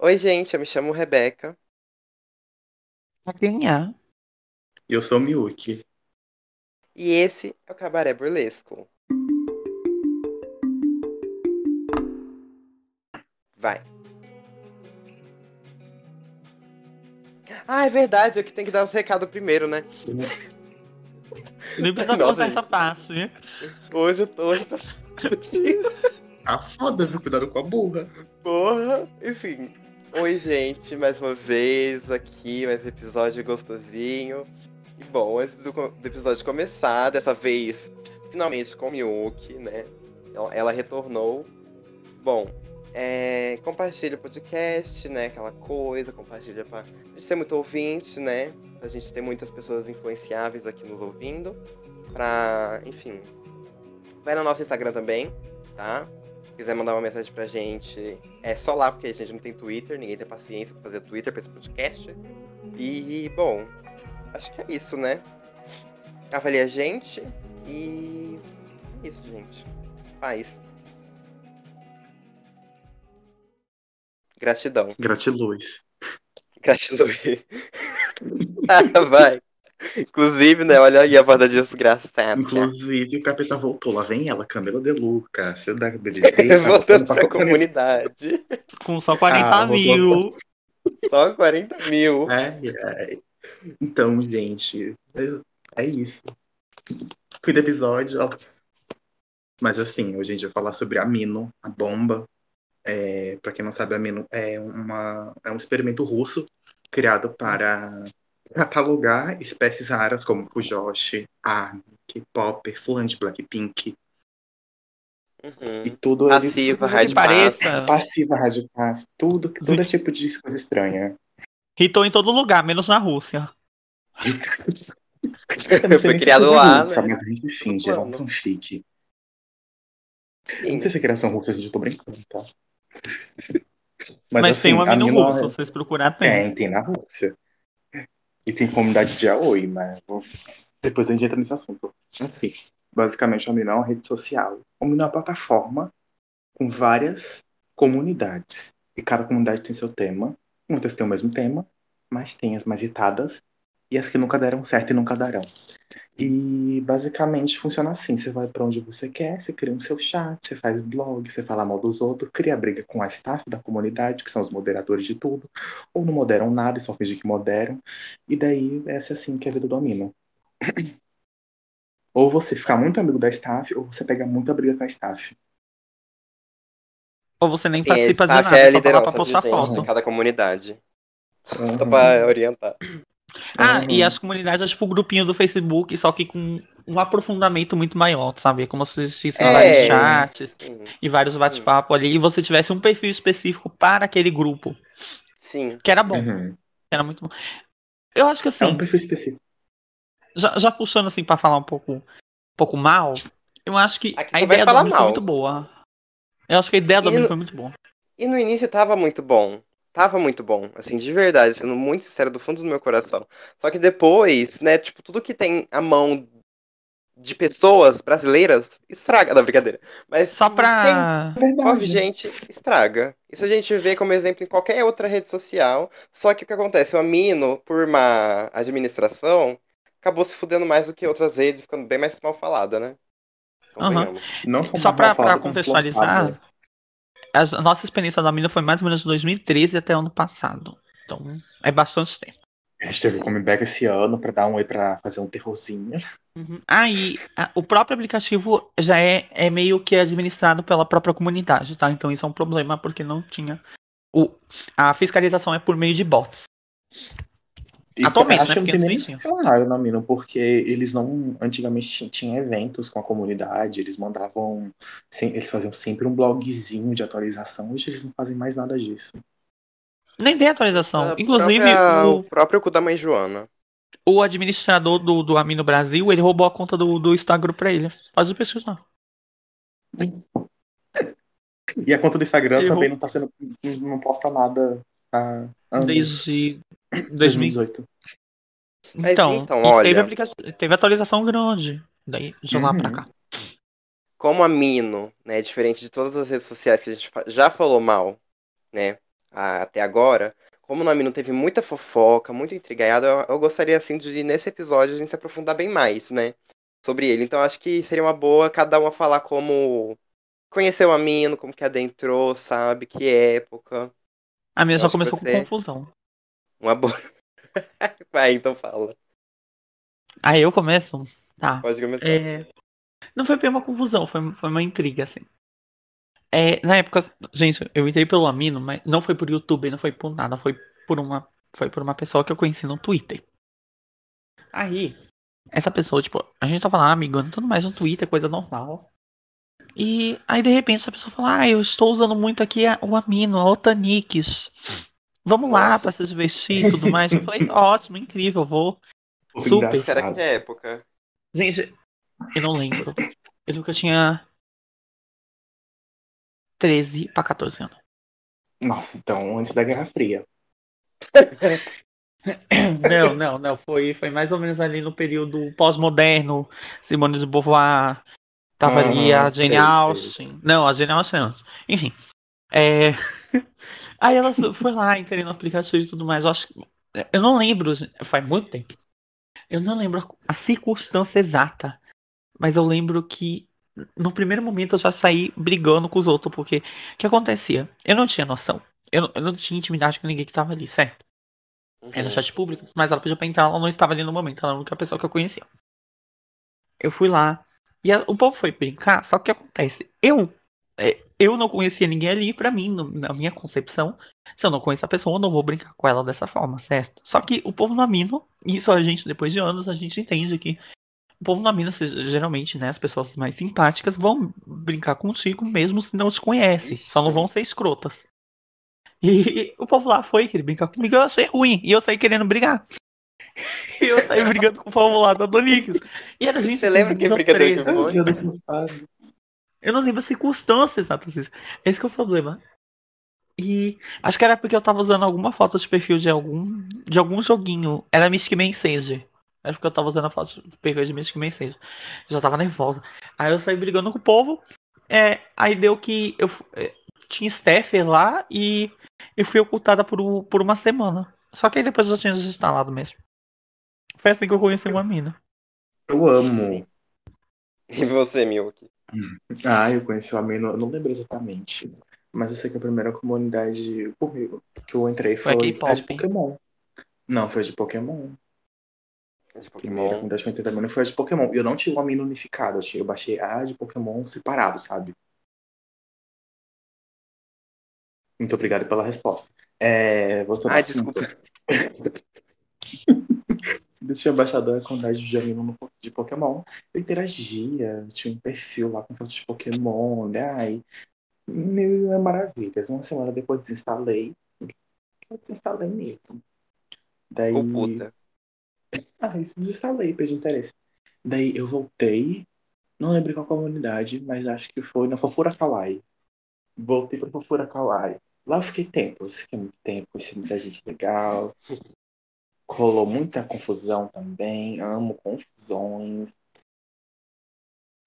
Oi, gente, eu me chamo Rebeca. Quem é? Eu sou o Miyuki. E esse é o Cabaré Burlesco. Vai. Ah, é verdade, eu que tenho que dar os recados primeiro, né? Nem precisa Nossa, fazer essa gente. parte. Hoje eu tô. Hoje eu tô... Tá foda, viu? Cuidado com a burra. Porra, enfim. Oi, gente, mais uma vez aqui, mais um episódio gostosinho. E bom, antes do, do episódio começar, dessa vez, finalmente com Miyuki, né? Ela, ela retornou. Bom, é, compartilha o podcast, né? Aquela coisa, compartilha pra gente ter muito ouvinte, né? Pra gente ter muitas pessoas influenciáveis aqui nos ouvindo. Pra, enfim. Vai no nosso Instagram também, tá? Quiser mandar uma mensagem pra gente, é só lá, porque a gente não tem Twitter, ninguém tem paciência pra fazer Twitter pra esse podcast. E, bom, acho que é isso, né? Avalie a gente e. É isso, gente. Paz. Gratidão. Gratiluz. Gratidão. Ah, Vai. Inclusive, né? Olha aí a voz da desgraçada. Inclusive, o capeta voltou. Lá vem ela, Camila De Luca. Você dá beleza. Voltando pra comunidade. Com só 40 Ah, mil. Só 40 mil. É, é. Então, gente, é, é isso. Fim do episódio. ó. Mas assim, hoje a gente vai falar sobre a Mino, a bomba. É, para quem não sabe, a Mino é, uma, é um experimento russo criado para catalogar espécies raras como Fujoshi, Army, K-pop, flan de Blackpink Uhum. e tudo. Passiva, Pareça. Passiva, rádio paz, tudo, todo esse tipo de coisa estranha. Hitou em todo lugar, menos na Rússia. Foi criado é lá, russa, né? Mas a gente finge, é um fanfic. Sim. não sei se é criação russa, gente, eu tô brincando, tá? Mas, assim, tem uma a mini Mino russa, se vocês procurar tem. Tem, tem na Rússia. E tem comunidade de Aoi, mas vou- depois a gente entra nesse assunto. Assim, basicamente, a Mino é uma rede social. A Mino é uma plataforma com várias comunidades. E cada comunidade tem seu tema. Muitas têm o mesmo tema, mas tem as mais irritadas e as que nunca deram certo e nunca darão. E basicamente funciona assim: você vai pra onde você quer, você cria um seu chat, você faz blog, você fala mal dos outros, cria briga com a staff da comunidade, que são os moderadores de tudo, ou não moderam nada e só fingem que moderam. E daí essa é assim que é a vida do Amino. Ou você fica muito amigo da staff, ou você pega muita briga com a staff. Ou você nem Sim, participa de nada, é a só tá lá pra postar gente foto. em cada comunidade. Só Uhum. pra orientar. Ah, Uhum. e as comunidades é tipo o grupinho do Facebook, só que com um aprofundamento muito maior, sabe? É como se existissem É. vários chats Sim. e vários bate-papos ali, e você tivesse um perfil específico para aquele grupo. Sim. Que era bom, Uhum. que era muito bom. Eu acho que É assim, um perfil específico. já, já puxando assim pra falar um pouco, um pouco mal, eu acho que Aqui a ideia do foi muito boa. Eu acho que a ideia do E Domínio no- foi muito boa. E no início tava muito bom. Tava muito bom, assim, de verdade, sendo muito sincero do fundo do meu coração. Só que depois, né, tipo, tudo que tem a mão de pessoas brasileiras estraga da brincadeira. Mas Só tem pra. Envolve gente, estraga. Isso a gente vê como exemplo em qualquer outra rede social. Só que o que acontece? O Amino, por má administração, acabou se fudendo mais do que outras redes, ficando bem mais mal falada, né? Convenhamos. Não só, Só pra, pra contextualizar, flopada. A nossa experiência da mina foi mais ou menos de 2013 até ano passado. Então, é bastante tempo. A gente teve o comeback esse ano pra dar um oi pra fazer um terrorzinho. Uhum. Ah, e a- o próprio aplicativo já é, é meio que administrado pela própria comunidade, tá? Então isso é um problema porque não tinha. O, a fiscalização é por meio de bots. E Atualmente, acho né? que não Porque tem nem funcionário na Mino, porque eles não. Antigamente tinha, tinha eventos com a comunidade, eles mandavam. eles faziam sempre um blogzinho de atualização. Hoje eles não fazem mais nada disso. Nem tem atualização. A Inclusive, própria- o, o próprio cu da mãe Joana. o administrador do, do Amino Brasil, ele roubou a conta do, do Instagram pra ele. Pode pesquisar. E a conta do Instagram Errou. também não tá sendo. não posta nada anos. Desde 2000. 2018. Mas Então, então, olha. Teve, aplica- teve atualização grande. Daí, de lá Uhum. pra cá. Como a Mino, né, diferente de todas as redes sociais que a gente já falou mal, né? até agora, como o nome não teve muita fofoca, muito intrigado, eu, eu gostaria assim de nesse episódio a gente se aprofundar bem mais, né? Sobre ele. Então acho que seria uma boa cada uma falar como conheceu a Mino, como que adentrou, sabe? Que época. A minha Eu só começou com confusão. Uma boa. Vai, então fala. Aí eu começo? Tá. Pode começar. É, Não foi bem uma confusão, foi, foi uma intriga, assim. É, na época, gente, eu entrei pelo Amino, mas não foi por YouTube, não foi por nada, foi por uma, foi por uma pessoa que eu conheci no Twitter. Aí, essa pessoa, tipo, a gente tava lá amigando tudo mais no Twitter, coisa normal. E aí, de repente, essa pessoa fala, ah, eu estou usando muito aqui a- o Amino, a Otanix. Vamos lá pra se divertir e tudo mais. Eu falei, ótimo, incrível, vou. Foi Super. engraçado. Será que é época? Gente, eu não lembro. Eu lembro que eu tinha 13 pra 14 anos. Nossa, então antes da Guerra Fria. Não, não, não. Foi, foi mais ou menos ali no período pós-moderno. Simone de Beauvoir. Tava ali Aham, a Jane. Austen. Não, a Jane Austen antes. Enfim. É... Aí ela foi lá, entrei no aplicativo e tudo mais. Eu acho que... Eu não lembro, faz muito tempo. Eu não lembro a circunstância exata. Mas eu lembro que no primeiro momento eu já saí brigando com os outros, porque o que acontecia? Eu não tinha noção. Eu não, eu não tinha intimidade com ninguém que tava ali, certo? Era Uhum. chat público, mas ela pediu pra entrar, ela não estava ali no momento, ela era a única pessoa que eu conhecia. Eu fui lá, e a- o povo foi brincar, só que o que acontece? Eu, é, eu não conhecia ninguém ali, pra mim, no- na minha concepção, se eu não conheço a pessoa, eu não vou brincar com ela dessa forma, certo? Só que o povo no Amino, isso a gente, depois de anos, a gente entende que o povo no Amino, se- geralmente, né, as pessoas mais simpáticas vão brincar contigo mesmo se não te conhecem, só não vão ser escrotas. E o povo lá foi querer brincar comigo, eu achei ruim, e eu saí querendo brigar. E eu saí brigando com o povo lá da Donix. E era gente. Você lembra que brincadeira que 13. foi? Eu não lembro as circunstâncias exatas disso. Esse é o problema. E acho que era porque eu tava usando alguma foto de perfil de algum de algum joguinho. Era Mystic Message. Acho porque eu tava usando a foto de perfil de Mystic Message. Eu já tava nervosa. Aí eu saí brigando com o povo. É, aí deu que eu é, tinha Steffer lá e eu fui ocultada por, por uma semana. Só que aí depois eu já tinha desinstalado mesmo. Foi assim que eu conheci uma mina. Eu amo. E você, Milk? Ah, eu conheci o Amino, eu não lembro exatamente. Mas eu sei que a primeira comunidade comigo que eu entrei Foi foi, a de Pokémon. Não, foi a de Pokémon. De A primeira Pokémon? comunidade que eu entrei também não foi a de Pokémon. E eu não tinha o Amino unificado, eu, tinha, eu baixei a de Pokémon separado, sabe? Muito obrigado pela resposta. É, voltando assunto. desculpa. Eu tinha baixado a comunidade de anime no- de Pokémon. Eu interagia, tinha um perfil lá com fotos de Pokémon, né? Ai, mil é maravilhas. Uma semana depois desinstalei. Eu desinstalei mesmo. Daí. Ah, isso desinstalei, perdi interesse. Daí eu voltei, não lembro qual comunidade, mas acho que foi na Fofura Kawaii. Voltei pra Fofura Kawaii. Lá eu fiquei tempo, eu fiquei muito tempo, conheci muita gente legal. Rolou muita confusão também, amo confusões.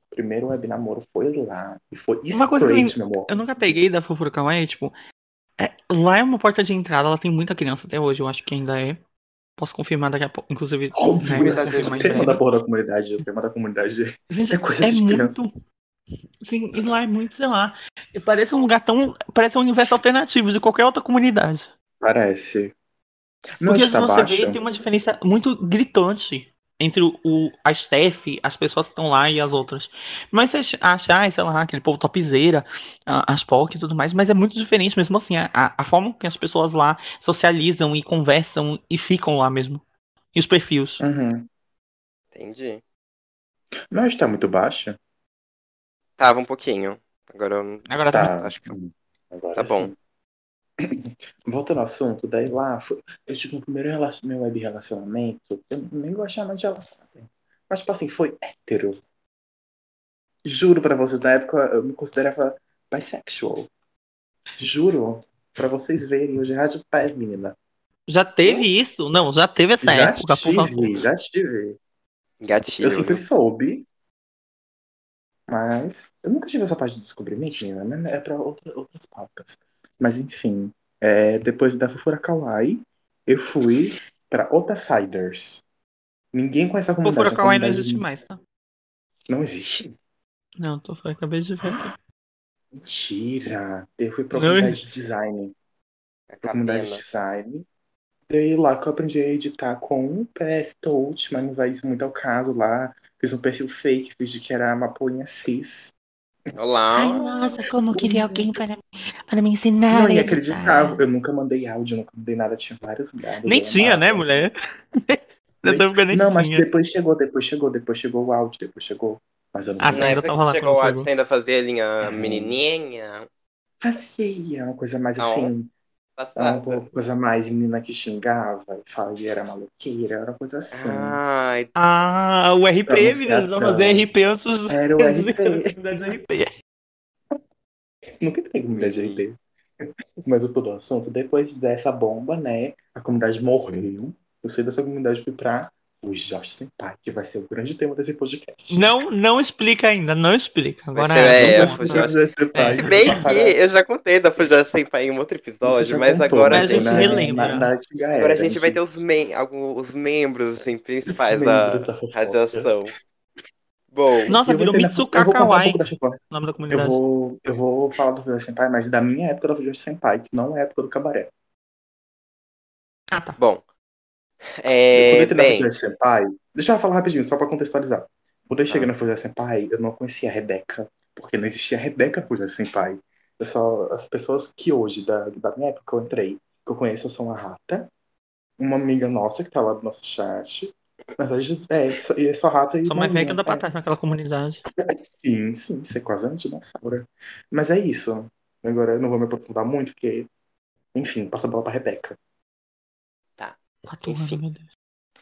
Primeiro web namoro foi lá. E foi Uma coisa que eu straight, meu amor. Eu nunca peguei da Fofura Kawaii, tipo. é, lá é uma porta de entrada, ela tem muita criança até hoje, eu acho que ainda é. Posso confirmar daqui a pouco, inclusive. Óbvio, né, confirmar o em tema da breve. porra da comunidade, o tema da comunidade. Gente, é coisa é de criança. muito. Sim, e lá é muito, sei lá. Parece um lugar tão. Parece um universo alternativo de qualquer outra comunidade. Parece. Porque se você baixo. vê, tem uma diferença muito gritante entre o, a Steph, as pessoas que estão lá e as outras. Mas você acha, ai, sei lá, aquele povo topzeira, as POC e tudo mais, mas é muito diferente mesmo assim. A, a- a forma que as pessoas lá socializam e conversam e ficam lá mesmo. E os perfis. Uhum. Entendi. Mas tá muito baixa? Tava um pouquinho. Agora eu Agora tá. Tá. acho que Agora Tá bom. sim. Voltando ao assunto, daí lá, foi, eu tive meu primeiro relacion, meu web relacionamento, eu nem vou chamar de relacionamento, mas tipo assim, foi hétero. Juro pra vocês, na época eu me considerava bisexual. Juro, pra vocês verem, hoje é rádio pés, menina. Já teve isso? Não, já teve essa já época, por favor. tive, já tive. gatilho. Eu sempre viu? soube, mas eu nunca tive essa parte de descobrimento, menina, né? é pra outra, outras pautas. Mas enfim, É, depois da Fufura Kawaii, eu fui pra Otasiders. Ninguém conhece a comunidade. a Kawaii não comunidade existe mais, tá? Não existe? Não, tô falando, acabei de ver. Mentira. Eu fui pra Não comunidade de design. A Pra comunidade de design. Daí lá que eu aprendi a editar com o PS Touch, mas não vai isso muito ao caso lá. Fiz um perfil fake, fiz de que era uma poinha cis. Olá. nossa, como queria alguém para, para me ensinar. Não, a editar. inacreditável. Eu nunca mandei áudio, nunca mandei nada, tinha vários gados. Nem eu tinha, né, mulher? Nem Não, mas depois chegou, depois chegou, depois chegou o áudio, depois chegou. Mas eu não Ah, ainda época tava lá chegou o chegou. você ainda fazia a linha Uhum. menininha. Fazia uma coisa mais Não. assim, Passada. uma coisa mais menina que xingava, e falava que era maloqueira, era uma coisa assim. Ai, Ah, o RP, meninas. Vamos fazer RP antes dos. Era o RP. Nunca entrei comunidade de RP. Mas eu tô do assunto. Depois dessa bomba, né? A comunidade morreu. Eu saí dessa comunidade fui pra o Jorge Senpai, que vai ser o grande tema desse podcast. Não, não explica ainda, não explica. Agora é, é, Jorge Senpai. É. Se bem que eu já contei da Fujoshi Senpai em um outro episódio, mas contou, agora a Mas a gente, gente relembra. Na, na antiga agora a gente vai ter os, mem alguns, os membros assim, principais os da membros da radiação. Bom, Nossa, Eu virou Mitsuka eu um Kawaii, da o nome da Eu comunidade. vou, eu vou falar do Fujoshi Senpai, mas da minha época da Fujoshi Senpai, que não é a época do cabaré. Ah, tá. bom. Quando É, eu entrei na bem, Fujoshi Senpai, deixa eu falar rapidinho, só pra contextualizar. Quando eu cheguei Ah. na Fujoshi Senpai, eu não conhecia a Rebeca, porque não existia a Rebeca Fujoshi Senpai. Eu só, as pessoas que hoje, da, da minha época que eu entrei, que eu conheço são a Rata, uma amiga nossa que tá lá do nosso chat. Mas a gente, é, só- e é só Rata e Sou mais uma velha que anda pra trás naquela comunidade. Sim, sim, você é quase um dinossauro. Mas é isso. Agora eu não vou me aprofundar muito, porque, enfim, passa a bola pra Rebeca. Quatro Enfim.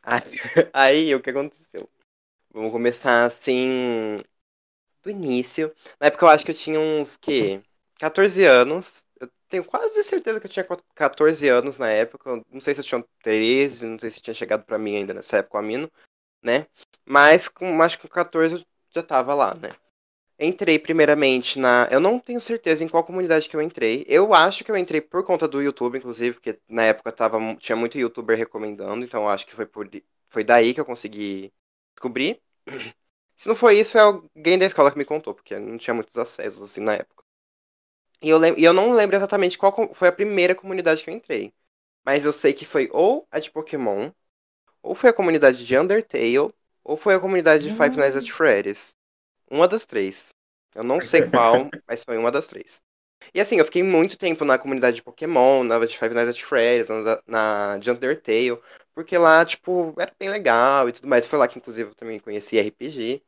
Aí, aí, o que aconteceu? Vamos começar assim do início. Na época eu acho que eu tinha uns que 14 anos. Eu tenho quase certeza que eu tinha 14 anos na época. Eu Não sei se eu tinha 13, não sei se tinha chegado pra mim ainda nessa época o Amino, né? Mas com acho que com 14 eu já tava lá, né? Entrei primeiramente na. Eu não tenho certeza em qual comunidade que eu entrei. Eu acho que eu entrei por conta do YouTube, inclusive, porque na época tava, tinha muito youtuber recomendando, então eu acho que foi, por, foi daí que eu consegui descobrir. Se não foi isso, é alguém da escola que me contou, porque não tinha muitos acessos assim na época. E eu, lem- e eu não lembro exatamente qual foi a primeira comunidade que eu entrei. Mas eu sei que foi ou a de Pokémon, ou foi a comunidade de Undertale, ou foi a comunidade de Five Nights at Freddy's. Uma das três. Eu não sei qual, mas foi uma das três. E assim, eu fiquei muito tempo na comunidade de Pokémon, na de Five Nights at Freddy's, na, na de Undertale, porque lá, tipo, era bem legal e tudo mais. Foi lá que, inclusive, eu também conheci RPG,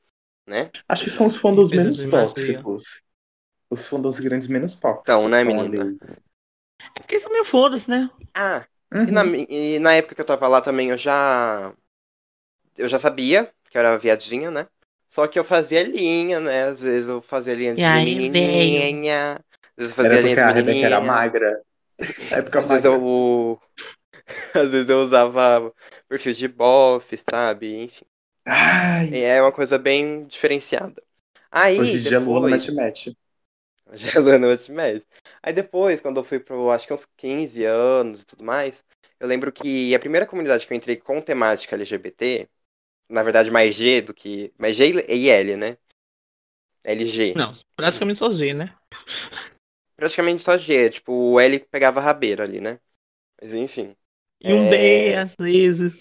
né? Acho que são os fundos Defesa menos tóxicos. Os fundos grandes menos tóxicos. Então, né, menina? É porque isso meio foda-se, né? Ah, Uhum. E na, e na época que eu tava lá também, eu já. Eu já sabia que eu era viadinha, né? Só que eu fazia linha, né? Às vezes eu fazia linha de aí, menininha. Às vezes eu fazia Era linha porque de era menininha. magra. Na época Às vezes magra. eu. Às vezes eu usava perfil de bofe, sabe? Enfim. Ai, É uma coisa bem diferenciada. Aí, hoje depois... mete match. Já no Ultimate. Aí depois, quando eu fui pro, acho que uns 15 anos e tudo mais, eu lembro que a primeira comunidade que eu entrei com temática LGBT, na verdade mais G do que. Mais G e L, né? LG. Não, praticamente só Z, né? Praticamente só G, tipo, o L pegava rabeira ali, né? Mas enfim. E um É, D, às vezes.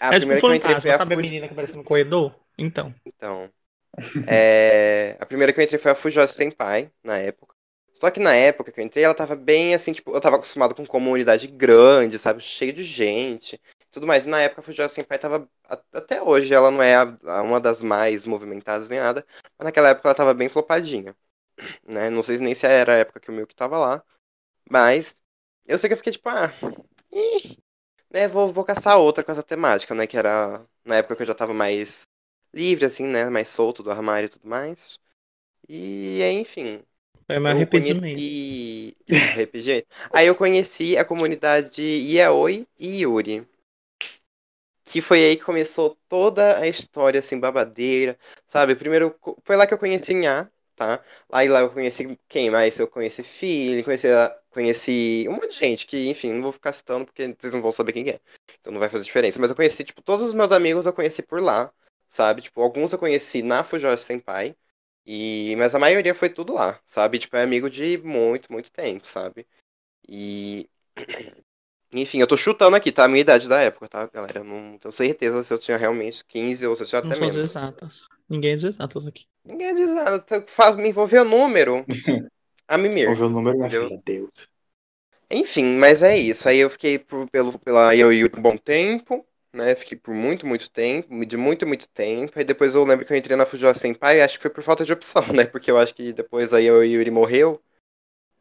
A é primeira tipo que eu entrei foi a sabe a menina que aparece no corredor? Então. Então. é, A primeira que eu entrei foi a Fujose Senpai, na época. Só que na época que eu entrei, ela tava bem assim, tipo, eu tava acostumado com comunidade grande, sabe? Cheio de gente. Tudo mais. E na época a Fujose Senpai tava. Até hoje ela não é a- a- uma das mais movimentadas nem nada. Mas naquela época ela tava bem flopadinha. Né? Não sei nem se era a época que o Milk tava lá. Mas. Eu sei que eu fiquei tipo, ah. ih, né, vou, vou caçar outra com essa temática, né? Que era na época que eu já tava mais livre, assim, né? Mais solto do armário e tudo mais. E aí, enfim. É mais eu arrependimento. conheci. Aí eu conheci a comunidade Yaoi e Yuri. Que foi aí que começou toda a história, assim, babadeira. Sabe? Primeiro, foi lá que eu conheci Nha, tá? Aí lá eu conheci quem mais? Eu conheci Philly, conheci conheci um monte de gente que, enfim, não vou ficar citando porque vocês não vão saber quem é. Então não vai fazer diferença. Mas eu conheci, tipo, todos os meus amigos eu conheci por lá, sabe? Tipo, alguns eu conheci na Fujoshi Senpai. E... Mas a maioria foi tudo lá, sabe? Tipo, é amigo de muito, muito tempo, sabe? E. Enfim, eu tô chutando aqui, tá? A minha idade da época, tá, galera? Eu não tenho certeza se eu tinha realmente 15 ou se eu tinha Não até menos. exatas. Ninguém é de exatas aqui. Ninguém diz nada, tá- faz me envolver o número. A mimir. Ouviu o número, Entendeu? filha? Deus. Enfim, mas é isso. Aí eu fiquei por, pelo, pela Yoyo por um bom tempo, né? Fiquei por muito, muito tempo, de muito, muito tempo. Aí depois eu lembro que eu entrei na Fujoshi Senpai, acho que foi por falta de opção, né? Porque eu acho que depois aí o Yuri morreu.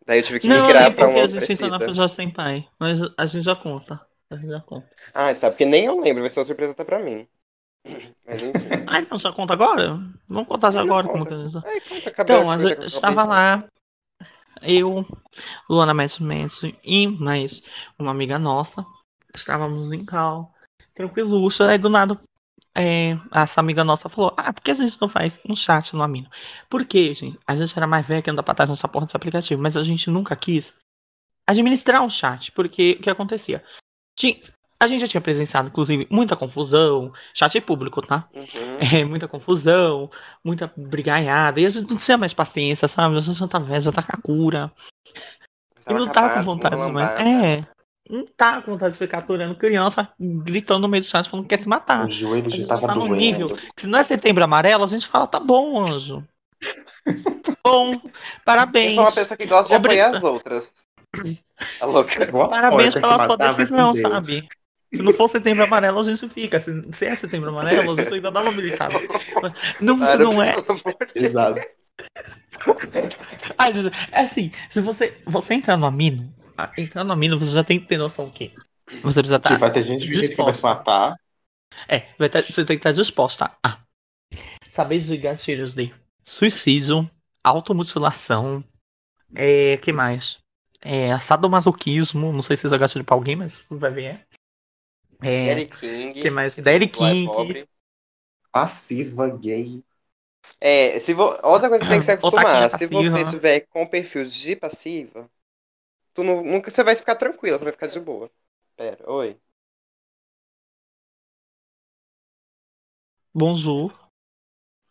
Daí eu tive que não, migrar é pra porque uma a gente na parecida. Fujoshi Senpai. Mas a gente já conta. A gente já conta. Ah, tá, porque nem eu lembro, vai ser uma surpresa até pra mim. Mas enfim. Ah, então já conta agora? Vamos contar já Já agora conta. como que conta, acabei Então, a gente estava lá, eu, Luana Mestre Mestre e mais uma amiga nossa. Estávamos em cal, tranquiluxa. Aí do nada, é, essa amiga nossa falou: Ah, por que a gente não faz um chat no Amino? Por quê, gente? A gente era mais velha que anda pra trás nessa porra desse aplicativo, mas a gente nunca quis administrar um chat, porque o que acontecia? Tinha, a gente já tinha presenciado, inclusive, muita confusão, chat público, tá? Uhum. É, muita confusão, muita brigaiada, e a gente não tinha mais paciência, sabe? A gente já tá velho, já tá com a cura. E Tava não tá com vontade mais. É. Não tá com vontade de ficar aturando criança gritando no meio do chat falando que quer se matar. O joelho já tava tá doendo. nível- Se não é setembro amarelo, a gente fala, tá bom, anjo. bom, Eu parabéns. sou uma pessoa que gosta de Obri- apoiar as outras. A louca. Parabéns pela sua decisão, Deus. sabe? Se não for setembro amarelo, a gente fica. Se, se é setembro amarelo, a gente ainda dá uma militada. Não, Para, não é. de. Exato. Ah, É assim, se você, você entrar no Amino, entrar no Amino, você já tem que ter noção que você precisa Que estar. vai ter gente fingindo que vai se matar. É, vai ter- você tem que estar disposta a saber de gatilhos de suicídio, automutilação, é, que mais? É, sadomasoquismo, não sei se isso é gatilho pra alguém, mas vai ver. É, Daddy King. que mais? que lá é King. Passiva, gay. É, se vo... outra coisa que tem que se acostumar, se você estiver com perfil de passiva, tu não- nunca você vai ficar tranquila, você vai ficar de boa. Pera, oi. bonjour.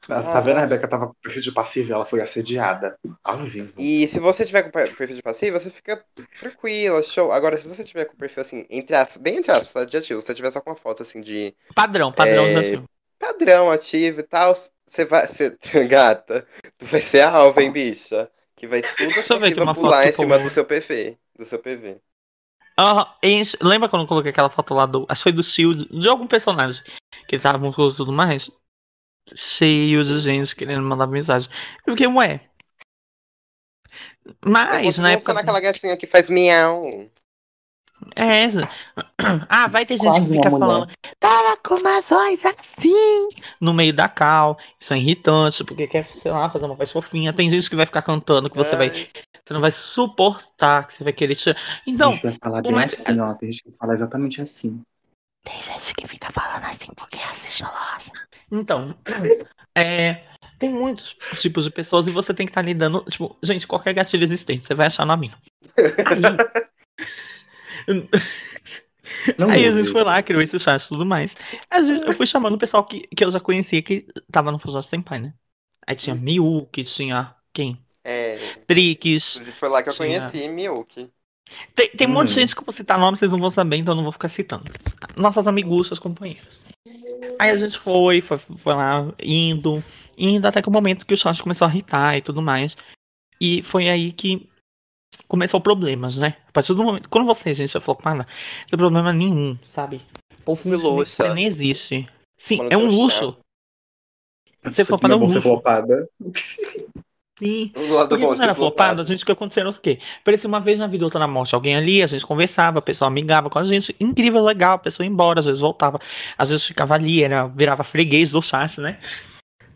Ah, Tá vendo? A Rebeca tava com perfil de passiva e ela foi assediada. Ao vivo. E se você tiver com per- perfil de passiva, você fica tranquila, show. Agora, se você tiver com perfil assim, entre aspas, bem entre aspas, tá, de ativo, se você tiver só com uma foto assim de Padrão, padrão É, desafio. padrão ativo e tal, você vai. Você, gata, tu vai ser a alva, hein, bicha? Que vai tudo Deixa eu ver aqui uma pular foto em cima eu- do seu PV. Do seu PV. Enche- lembra quando eu coloquei aquela foto lá do. Acho que foi do Shield, de algum personagem que tava musculoso e tudo mais? Cheio de gente querendo mandar mensagem. Eu fiquei, ué. Eu Mas, continuo na época. sendo aquela gatinha que faz miau. É essa. Ah, vai ter gente Quase que fica falando. Tava com umas voz assim. No meio da cal. Isso é irritante, porque quer, sei lá, fazer uma voz fofinha. Tem gente que vai ficar cantando que você vai. Ai, Você não vai suportar, que você vai querer tirar. Então, Bicho vai falar bem mais- assim, ó. Tem gente que fala exatamente assim. Tem gente que fica falando assim porque assiste Lost. Então, é, tem muitos tipos de pessoas e você tem que estar lidando. Tipo, gente, qualquer gatilho existente, você vai achar no Amino. Aí, Não aí a gente foi lá, criou esse chat e tudo mais. A gente- eu fui chamando o pessoal que, que eu já conhecia que tava no Fujoshi Senpai, né? Aí tinha Miu, que tinha quem? É, Trix. foi lá que eu Tinha- conheci Miyuki. Tem, tem um monte de Hum. gente que eu vou citar nome, vocês não vão saber, então eu não vou ficar citando. Nossas amiguchas, companheiras. Aí a gente foi, foi, foi lá, indo, indo até que o momento que o chat começou a irritar e tudo mais. E foi aí que começou problemas, né? A partir do momento. Quando você, gente, cara, não tem problema nenhum, sabe? O filme Luxa. nem existe. Sim, Mano, é um tão luxo. Você não é para um luxo. flopada. Sim. Do lado bom quando de era flopado, a gente o que acontecia era o quê? Parecia uma vez na vida, outra na morte. Alguém ali, a gente conversava, a pessoa amigava com a gente. Incrível, legal, a pessoa ia embora, às vezes voltava. Às vezes ficava ali, era, virava freguês do chat, né?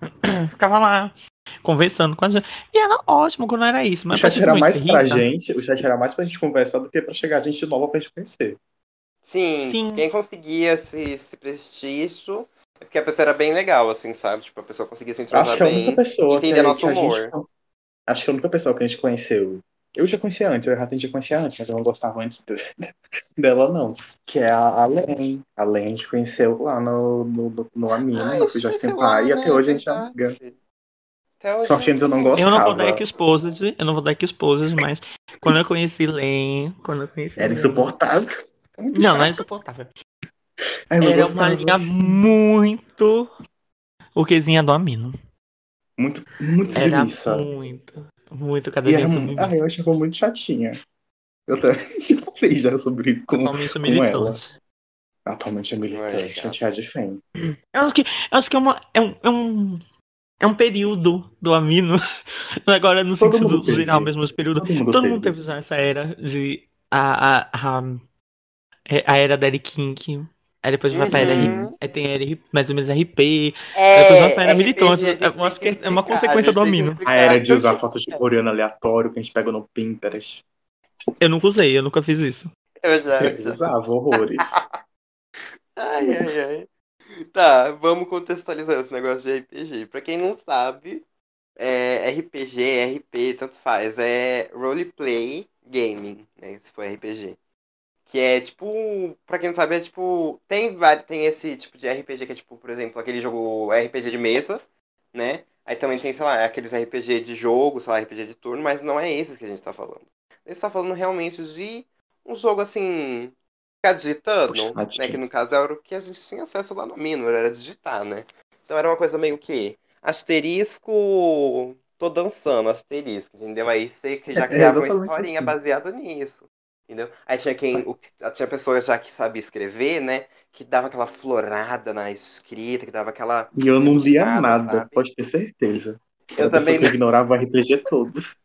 Ficava lá, conversando com a gente. E era ótimo quando era isso. O Mas a chat era mais que pra irrita- gente, o chat era mais pra gente conversar do que pra chegar gente nova pra gente conhecer. Sim, Sim. quem conseguia esse, esse prestígio é porque a pessoa era bem legal, assim, sabe? Tipo, a pessoa conseguia se Acho entrosar que a bem. única pessoa que, entender que nosso a gente. humor. Acho que a única pessoa que a gente conheceu Eu já conhecia antes, eu já já conhecia antes, mas eu não gostava antes de- dela, não. Que é a Len. A Len a gente conheceu lá no, no, no, no Amino, Ai, Fuja gente, Senpai, e até né, hoje a gente é verdade. amiga. Que antes eu não gosto. Eu não vou dar exposed, eu não vou dar exposed, mas quando eu conheci Len, quando eu conheci Era insuportável. Muito Não, não é chato. insuportável. Ai, eu não Era gostava. uma linha muito o quezinha do Amino. Muito, muito Era submissa. muito, muito cada dia era, submissa. ah, eu achava muito chatinha. Eu até falei já sobre isso com, Totalmente com ela. militante. Atualmente é é militante, chato. a Tia de Fém. Eu acho que, eu acho que é, uma, é, um, é um. É um período do Amino. Agora, no Todo sentido geral, mesmo esse período. Todo mundo Todo teve. mundo teve já essa era de. A, a, a, a era da Eric King. Aí depois vai pra era Uhum. RP. Aí tem era mais ou menos RP. É, depois vai pra era militante. Eu acho que é uma consequência do Amino. A era de usar fotos de coreano aleatório que a gente pega no Pinterest. Eu nunca usei, eu nunca fiz isso. Eu já, Eu já. usava horrores. Ai, ai, ai. Tá, vamos contextualizar esse negócio de RPG. Pra quem não sabe, é RPG, RP, tanto faz. É roleplay gaming, né? Se for RPG. Que é tipo, pra quem não sabe, é tipo. Tem, tem esse tipo de RPG que é tipo, por exemplo, aquele jogo RPG de mesa, né? Aí também tem, sei lá, aqueles RPG de jogo, sei lá, RPG de turno, mas não é esses que a gente tá falando. A gente tá falando realmente de um jogo assim. Ficar digitando, Puxadinho. né? Que no caso era o que a gente tinha acesso lá no Minor, era digitar, né? Então era uma coisa meio que asterisco. Tô dançando, asterisco, entendeu? Aí você que já É, criava uma exatamente historinha assim. baseada nisso. Entendeu? Aí tinha quem. o- tinha pessoas já que sabia escrever, né? Que dava aquela florada na escrita, que dava aquela. E eu não lia Nada, nada, sabe? pode ter certeza. Eu Era também que ignorava o RPG todo.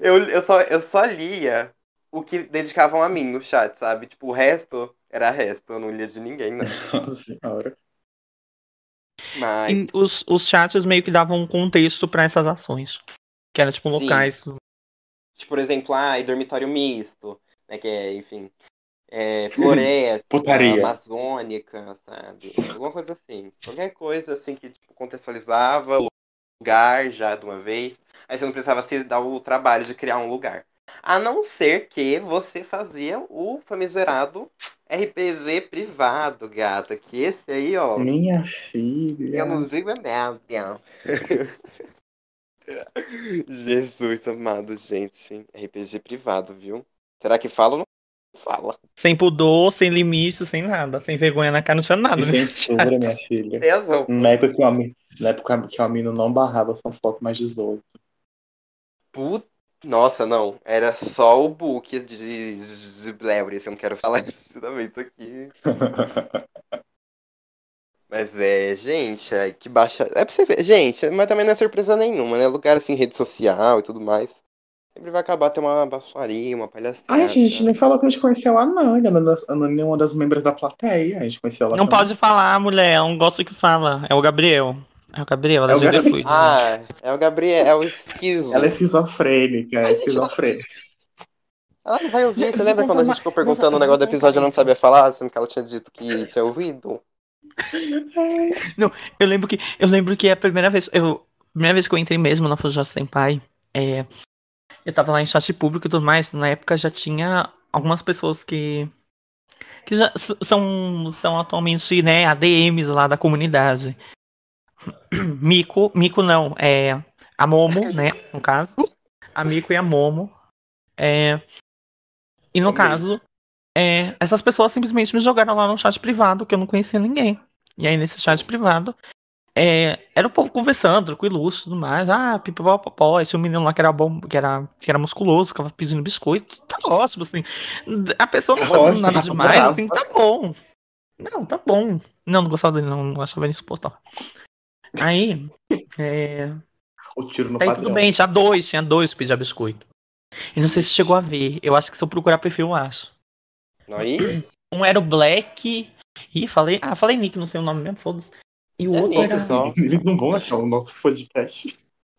Eu, eu, só, eu só lia o que dedicavam a mim no chat, sabe? Tipo, o resto era resto, eu não lia de ninguém, não. Nossa senhora. Mas. E os, os chats meio que davam um contexto pra essas ações. Que era tipo Sim. locais. Tipo, por exemplo, ah, e dormitório misto, né? Que é, enfim. É, floresta, Putaria. amazônica, sabe? Alguma coisa assim. Qualquer coisa assim que tipo, contextualizava o lugar já de uma vez. Aí você não precisava se dar o trabalho de criar um lugar. A não ser que você fazia o famigerado RPG privado, gata. Que esse aí, ó. Minha filha. Eu não digo é nada. Jesus amado, gente. RPG privado, viu? Será que fala ou não fala? Sem pudor, sem limite, sem nada. Sem vergonha na cara, não tinha nada. Que né? censura, minha filha. Na época que o Amino, na época que o Amino não barrava suas fotos mais 18. Put... Nossa, não. Era só o book de Zibleuri. Eu não quero falar isso também, isso aqui. Mas é, gente, é que baixa. É pra você ver. Gente, mas também não é surpresa nenhuma, né? Lugar assim, rede social e tudo mais. Sempre vai acabar tendo uma baixaria, uma palhaçada. Ai, a gente nem falou que a gente conheceu a Nânia, a Nânia é uma das membros da plateia. A gente conheceu ela Não também. pode falar, mulher. Eu não gosto que fala. É o Gabriel. É o Gabriel, ela É o já Gabriel. depois. Ah, é o Gabriel, é o esquizo. Ela é esquizofrênica, é esquizofrênica. Ela não vai ouvir. Você Não, lembra não quando a gente ficou perguntando o não, negócio do não episódio e ela não sabia falar, sendo que ela tinha dito que tinha ouvido? Eu lembro que eu lembro que a primeira vez, eu, a primeira vez que eu entrei mesmo na Fujitsu Senpai, é, eu tava lá em chat público e tudo mais, na época já tinha algumas pessoas que que já são são atualmente, né, ADMs lá da comunidade. Mico, Mico não, é a Momo, né, no caso. A Mico e a Momo. É, e no caso, é, essas pessoas simplesmente me jogaram lá no chat privado, que eu não conhecia ninguém. E aí nesse chat privado, é, era o povo conversando, tranquilo, tudo mais. Ah, pipopopó, esse menino lá que era bom, que era, que era musculoso, ficava pedindo biscoito. Tá ótimo, assim. A pessoa não Tá fazendo nada demais, assim, tá bom. Não, tá bom. Não, não gostava dele, não, não achava ele insuportável. Aí, é, O tiro no Aí padrão. tudo bem, tinha dois, tinha dois que pedia biscoito. E não sei se chegou a ver. Eu acho que se eu procurar perfil, eu acho. Aí, Um era o Black. Ih, falei. Ah, falei Nick, não sei o nome mesmo, foda-se. E o É outro Nick era. só. Eles não vão achar o nosso podcast.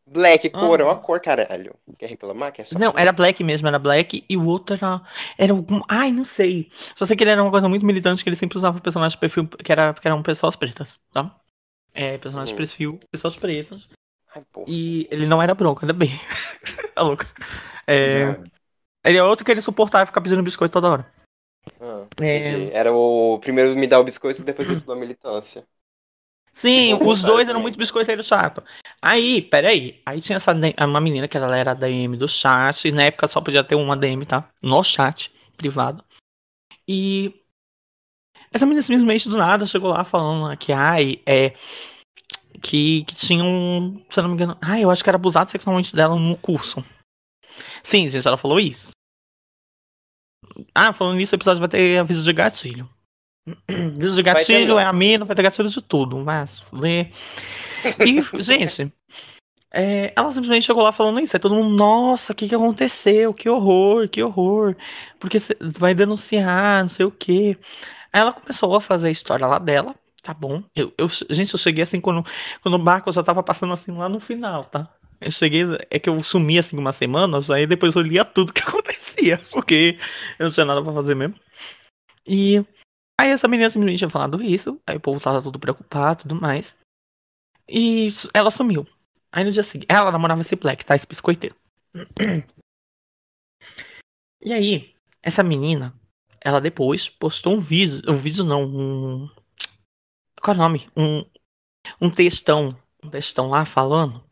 Black, cor, Ah. é uma cor, caralho. Quer reclamar? Quer só Não, cor? era Black mesmo, era Black. E o outro era. Era algum. Ai, não sei. Só sei que ele era uma coisa muito militante, que ele sempre usava personagens de perfil que, era, que eram pessoas pretas, tá? É, personagens de Hum. perfil, pessoas pretas. Ai. E ele não era branco, ainda bem. tá louco. É, ele é outro que ele suportava ficar pedindo biscoito toda hora. Ah, É. Era o primeiro me dar o biscoito, depois isso da militância. Sim, os dois eram muito biscoiteiros chato. Aí, peraí. Aí tinha essa uma menina que ela era DM do chat. E na época só podia ter uma DM, tá? No chat privado. E essa menina simplesmente do nada chegou lá falando que, ai, é. Que, que tinha um. Se eu não me engano. Ai, eu acho que era abusado sexualmente dela no curso. Sim, gente, ela falou isso. Ah, falando nisso, o episódio vai ter aviso de gatilho. Aviso de gatilho é a mina, vai ter gatilho de tudo, mas lê. E, gente, é, ela simplesmente chegou lá falando isso. Aí todo mundo, nossa, o que, que aconteceu? Que horror, que horror. Porque vai denunciar, não sei o quê. Aí ela começou a fazer a história lá dela, tá bom. Eu, eu, gente, eu cheguei assim quando, quando o barco já tava passando assim lá no final, tá? Eu cheguei, é que eu sumi assim umas semanas, aí depois eu lia tudo que acontecia, porque eu não tinha nada pra fazer mesmo. E aí essa menina simplesmente tinha falado isso, aí o povo tava todo preocupado e tudo mais. E ela sumiu. Aí no dia seguinte, ela namorava esse Black, tá? Esse biscoiteiro. E aí, essa menina, ela depois postou um vídeo, um vídeo não, um. Qual é o nome? Um, um textão, um textão lá falando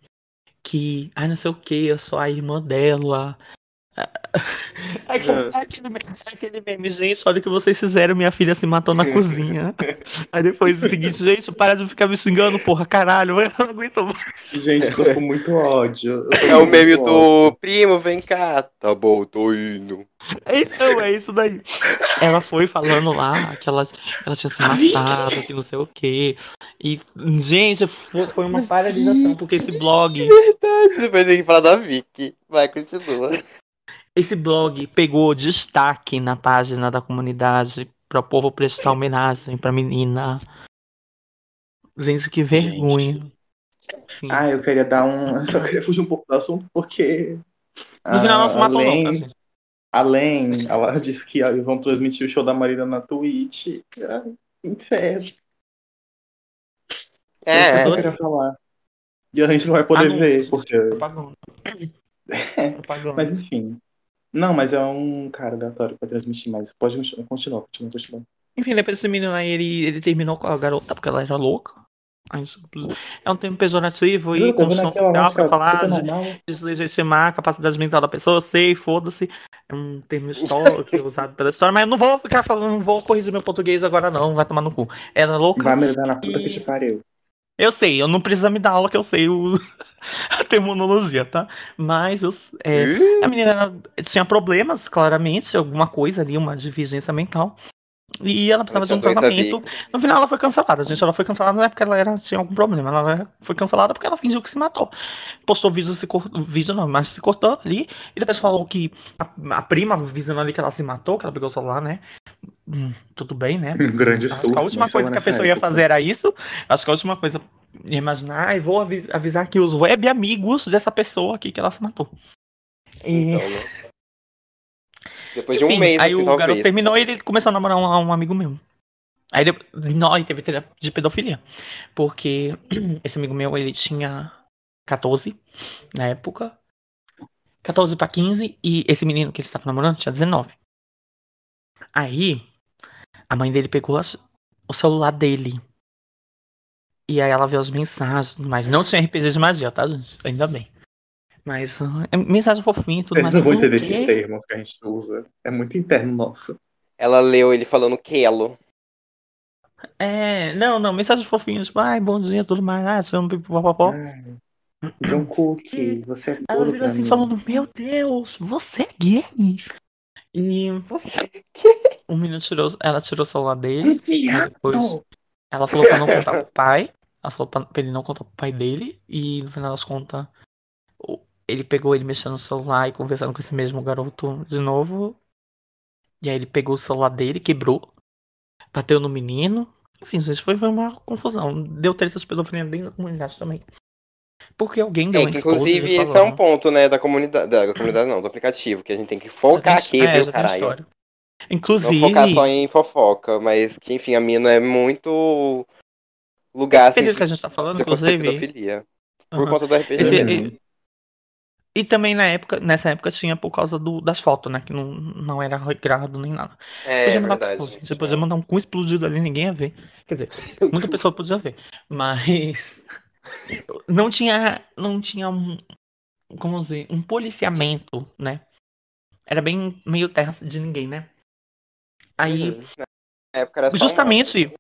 que, ai não sei o que, eu sou a irmã dela. Aquele, aquele, meme, aquele meme, gente, olha o que vocês fizeram, minha filha se matou na cozinha. Aí depois o seguinte, gente, para de ficar me xingando, porra, caralho, eu não aguento mais. Gente, tô com muito ódio. Eu tô É com o meme ódio. do primo, vem cá. Tá bom, tô indo. Então, é isso daí. Ela foi falando lá que ela, ela tinha se matado, que não sei o quê. E, gente, foi, foi uma paralisação, porque esse blog, Verdade, depois tem que falar da Vicky. Vai, continua. Esse blog pegou destaque na página da comunidade para o povo prestar homenagem pra menina. Gente, que vergonha. Sim. Ah, eu queria dar um. Eu só queria fugir um pouco do assunto porque. no final ah, matou, além, não, tá, gente? além, ela disse que ah, vão transmitir o show da Marina na Twitch. Ah, inferno. É isso que É, eu queria falar. E a gente não vai poder ver, porque. Propaganda. Propaganda. Mas enfim. Não, mas é um cara aleatório pra transmitir, mas pode continuar, continua, continua. Enfim, depois desse menino aí, ele, ele terminou com a garota porque ela era louca. É um termo pejorativo e construção social pra falar de deslegitimar a capacidade mental da pessoa, sei, foda-se. É um termo histórico usado pela história, mas eu não vou ficar falando, não vou corrigir meu português agora não, vai tomar no cu. Era louca. Vai me dar na puta que E- te pariu. Eu sei, eu não preciso me dar aula que eu sei o... a terminologia, tá? Mas eu, é, a menina tinha problemas, claramente, alguma coisa ali, uma divergência mental. E ela precisava de um tratamento. No final ela foi cancelada, gente. Ela foi cancelada não é porque ela era, tinha algum problema. Ela foi cancelada porque ela fingiu que se matou. Postou vídeo se cortou. Vídeo não, mas se cortou ali. E depois falou que a, a prima avisando ali que ela se matou, que ela pegou o celular, né? Hum, tudo bem, né? Um grande Acho que surto. a última mas coisa que a pessoa ia época. fazer era isso. Acho que a última coisa ia imaginar, e vou avi- avisar aqui os web amigos dessa pessoa aqui que ela se matou. E- Então, né? Depois de um Enfim, mês, aí assim, o talvez. garoto terminou e ele começou a namorar um, um amigo meu. Aí depois, não, ele teve tera- de pedofilia. Porque esse amigo meu, ele tinha 14 na época. 14 pra 15 e esse menino que ele estava namorando tinha 19. Aí a mãe dele pegou as- o celular dele. E aí ela viu as mensagens, mas não tinha RPG de magia, tá, gente? Ainda bem. Mas é mensagem fofinha e tudo Eles mais. não vão Eu, entender "O quê?" esses termos que a gente usa. É muito interno nosso. Ela leu ele falando Kelo. É, não, não, mensagens fofinhas, tipo, ai, bom dia, tudo mais, ah, você não pipopopó. Ai, John Cook, você é Ela virou assim mim. falando, meu Deus, você é gay? E Você. um menino tirou, ela tirou o celular dele, depois ela falou pra não contar pro pai, ela falou pra, pra ele não contar pro pai dele, e no final das contas, o- ele pegou ele mexendo no celular e conversando com esse mesmo garoto de novo, e aí ele pegou o celular dele, quebrou, bateu no menino, enfim, isso foi, foi uma confusão, deu treta de pedofilia dentro da comunidade também. Porque alguém deu É, que inclusive esse é um ponto, né, da comunidade. Da comunidade não, do aplicativo, que a gente tem que focar aqui, é, viu, caralho? história. Não Inclusive, focar só em fofoca, mas que, enfim, a mina é muito lugar, assim, que a gente tá falando, inclusive. pedofilia. Por conta do RPG Esse- mesmo. mesmo. E também na época, nessa época tinha por causa do, das fotos, né? Que não, não era regrado nem nada. É, Podia mandar verdade. foto. gente, Você podia né? mandar um cu explodido ali, ninguém ia ver. Quer dizer, muita pessoa podia ver. Mas não tinha. Não tinha um. Como dizer? Um policiamento, né? Era bem meio terra de ninguém, né? Aí. Uhum. Na época era só um Justamente,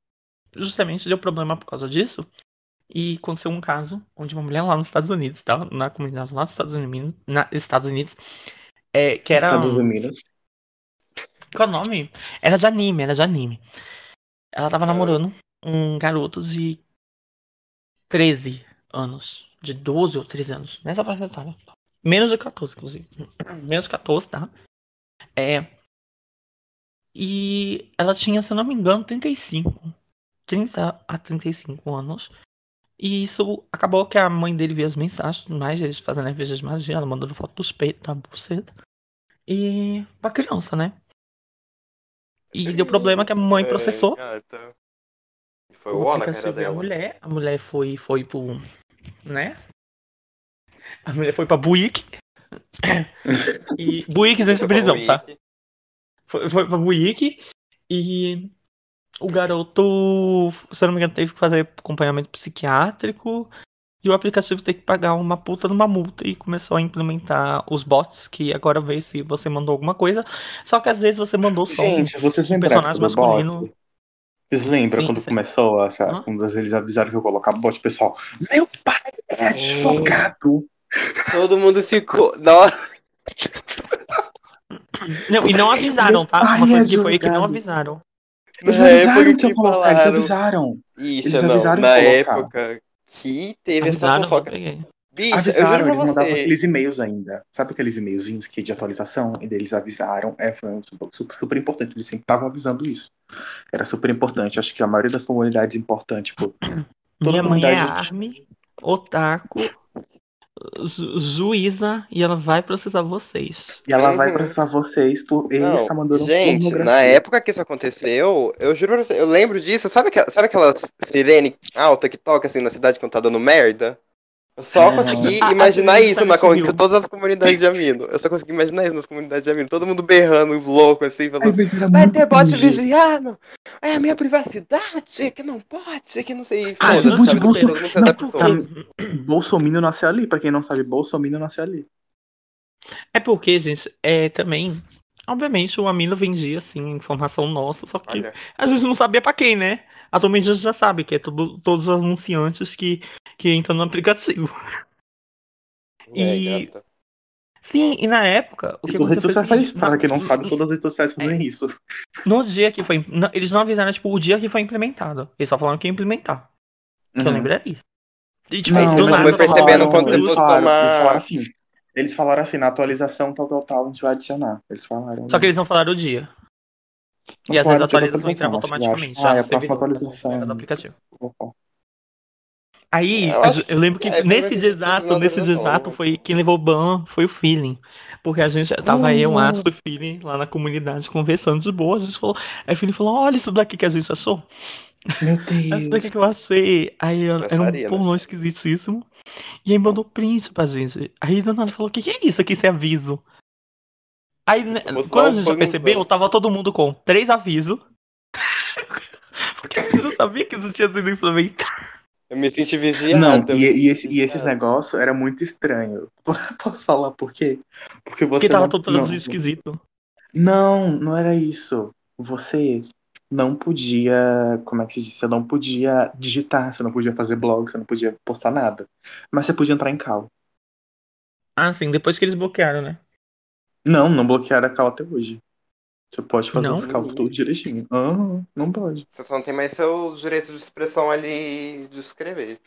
justamente deu problema por causa disso. E aconteceu um caso onde uma mulher lá nos Estados Unidos, tá? Na comunidade lá dos Estados Unidos, na, Estados Unidos é, que era. Estados Unidos. Qual é o nome? Era de anime, era de anime. Ela tava Ah. namorando um garoto de 13 anos. De 12 ou 13 anos. Nessa faixa etária. Menos de 14, inclusive. Menos de 14, tá? É. E ela tinha, se eu não me engano, 35. 30 a 35 anos. E isso acabou que a mãe dele viu as mensagens, mais, eles fazendo RPGs de magia, ela mandando foto dos peitos, da buceta. E pra criança, né? E deu problema que a mãe É, processou. gata. Foi o O ó na aplicativo cara e a dela. mulher, a mulher foi, foi pro. né? A mulher foi pra Buick. e Buick sem prisão, tá? Foi, foi pra Buick e o garoto, se eu não me engano, teve que fazer acompanhamento psiquiátrico e o aplicativo teve que pagar uma puta numa multa e começou a implementar os bots que agora vê se você mandou alguma coisa. Só que às vezes você mandou só um- Gente, vocês um lembram personagem masculino. bot? Vocês lembram Sim, quando sim. começou essa, quando eles avisaram que eu colocava bot, pessoal? Meu pai é advogado. Todo mundo ficou. Nossa, Não, e não avisaram, tá? Uma coisa é que foi que não avisaram. Eles Na avisaram época que eu que colocar, eles avisaram. Bicha, Eles não. avisaram Na de colocar. época que teve essa Avisaram, não fofoca. eu Avisaram, eles mandavam aqueles e-mails ainda. Sabe aqueles e-mailzinhos que de atualização? E deles avisaram. É, foi um super, super, super importante. Eles sempre estavam avisando isso. Era super importante. Acho que a maioria das comunidades importantes, tipo, Toda Minha mãe é Arme, Otaku, Ju- Juíza e ela vai processar vocês. E ela vai Uhum. processar vocês por ele Não, estar mandando gente, na época que isso aconteceu, eu juro pra você, eu lembro disso. Sabe, aquela- sabe aquela sirene alta que toca assim na cidade quando tá dando merda? Eu só Uhum. consegui imaginar isso na, nesse com rio. todas as comunidades de Amino. Eu só consegui imaginar isso nas comunidades de Amino. Todo mundo berrando, louco assim, falando. Vai ter bot vigiando! É a minha privacidade, que não pode, que não sei. Ah, esse bot sabe? bolso- Todo mundo se adaptou. Bolsominion nasceu ali. Pra quem não sabe, Bolsominion nasceu ali. é porque, gente, é também. Obviamente o Amino vendia assim informação nossa, só que Olha, a gente não sabia pra quem, né? Atualmente a gente já sabe que é tudo, todos os anunciantes que, que entram no aplicativo. é, E- gata. Sim, e na época. O E que as redes sociais foi o faz seguinte, isso. Pra na- quem não sabe, todas as redes sociais fazem isso. No dia que foi. eles não avisaram, tipo, o dia que foi implementado. Eles só falaram que ia implementar. Que eu Uhum. lembro é isso. E, tipo, Não, do nada, foi percebendo quando eles falaram, tomar- eles falaram assim. Eles falaram assim, na atualização tal, tal, tal, a gente vai adicionar. Eles falaram. Só que eles não falaram o dia. E às vezes falaram a o dia da atualização entrava acho que automaticamente. Ah, já é a próxima servidor, atualização. do aplicativo. Opa. Aí, Eu acho eu lembro que é, nesse dia exato, nesse dia exato, né? foi quem levou ban foi o Feeling. Porque a gente tava eu, Uhum. Aço e o Feeling lá na comunidade conversando de boa. A gente falou, aí o Feeling falou: Olha isso daqui que a gente achou. Meu Isso daqui Deus. que eu achei. Aí era Começaria, um né? pornô esquisitíssimo. E aí mandou print pra gente. Aí do nada falou: O que, que é isso aqui, esse aviso? Aí, né, quando a gente já percebeu, tava todo mundo com três avisos. Porque a gente não sabia que isso tinha sido implementado. Eu me senti vigiado. Não, e, e, esse- e esses negócios era muito estranho. Posso falar por quê? Porque você Porque tava não, todo não, mundo esquisito. não, não era isso. Você não podia, como é que se diz? Você não podia digitar, você não podia fazer blog, você não podia postar nada. Mas você podia entrar em cal. Ah, sim, depois que eles bloquearam, né? Não, não bloquearam a cal até hoje. Você pode fazer Não? os cal tudo direitinho. Ah, não pode. Você só não tem mais seus direitos de expressão ali de escrever.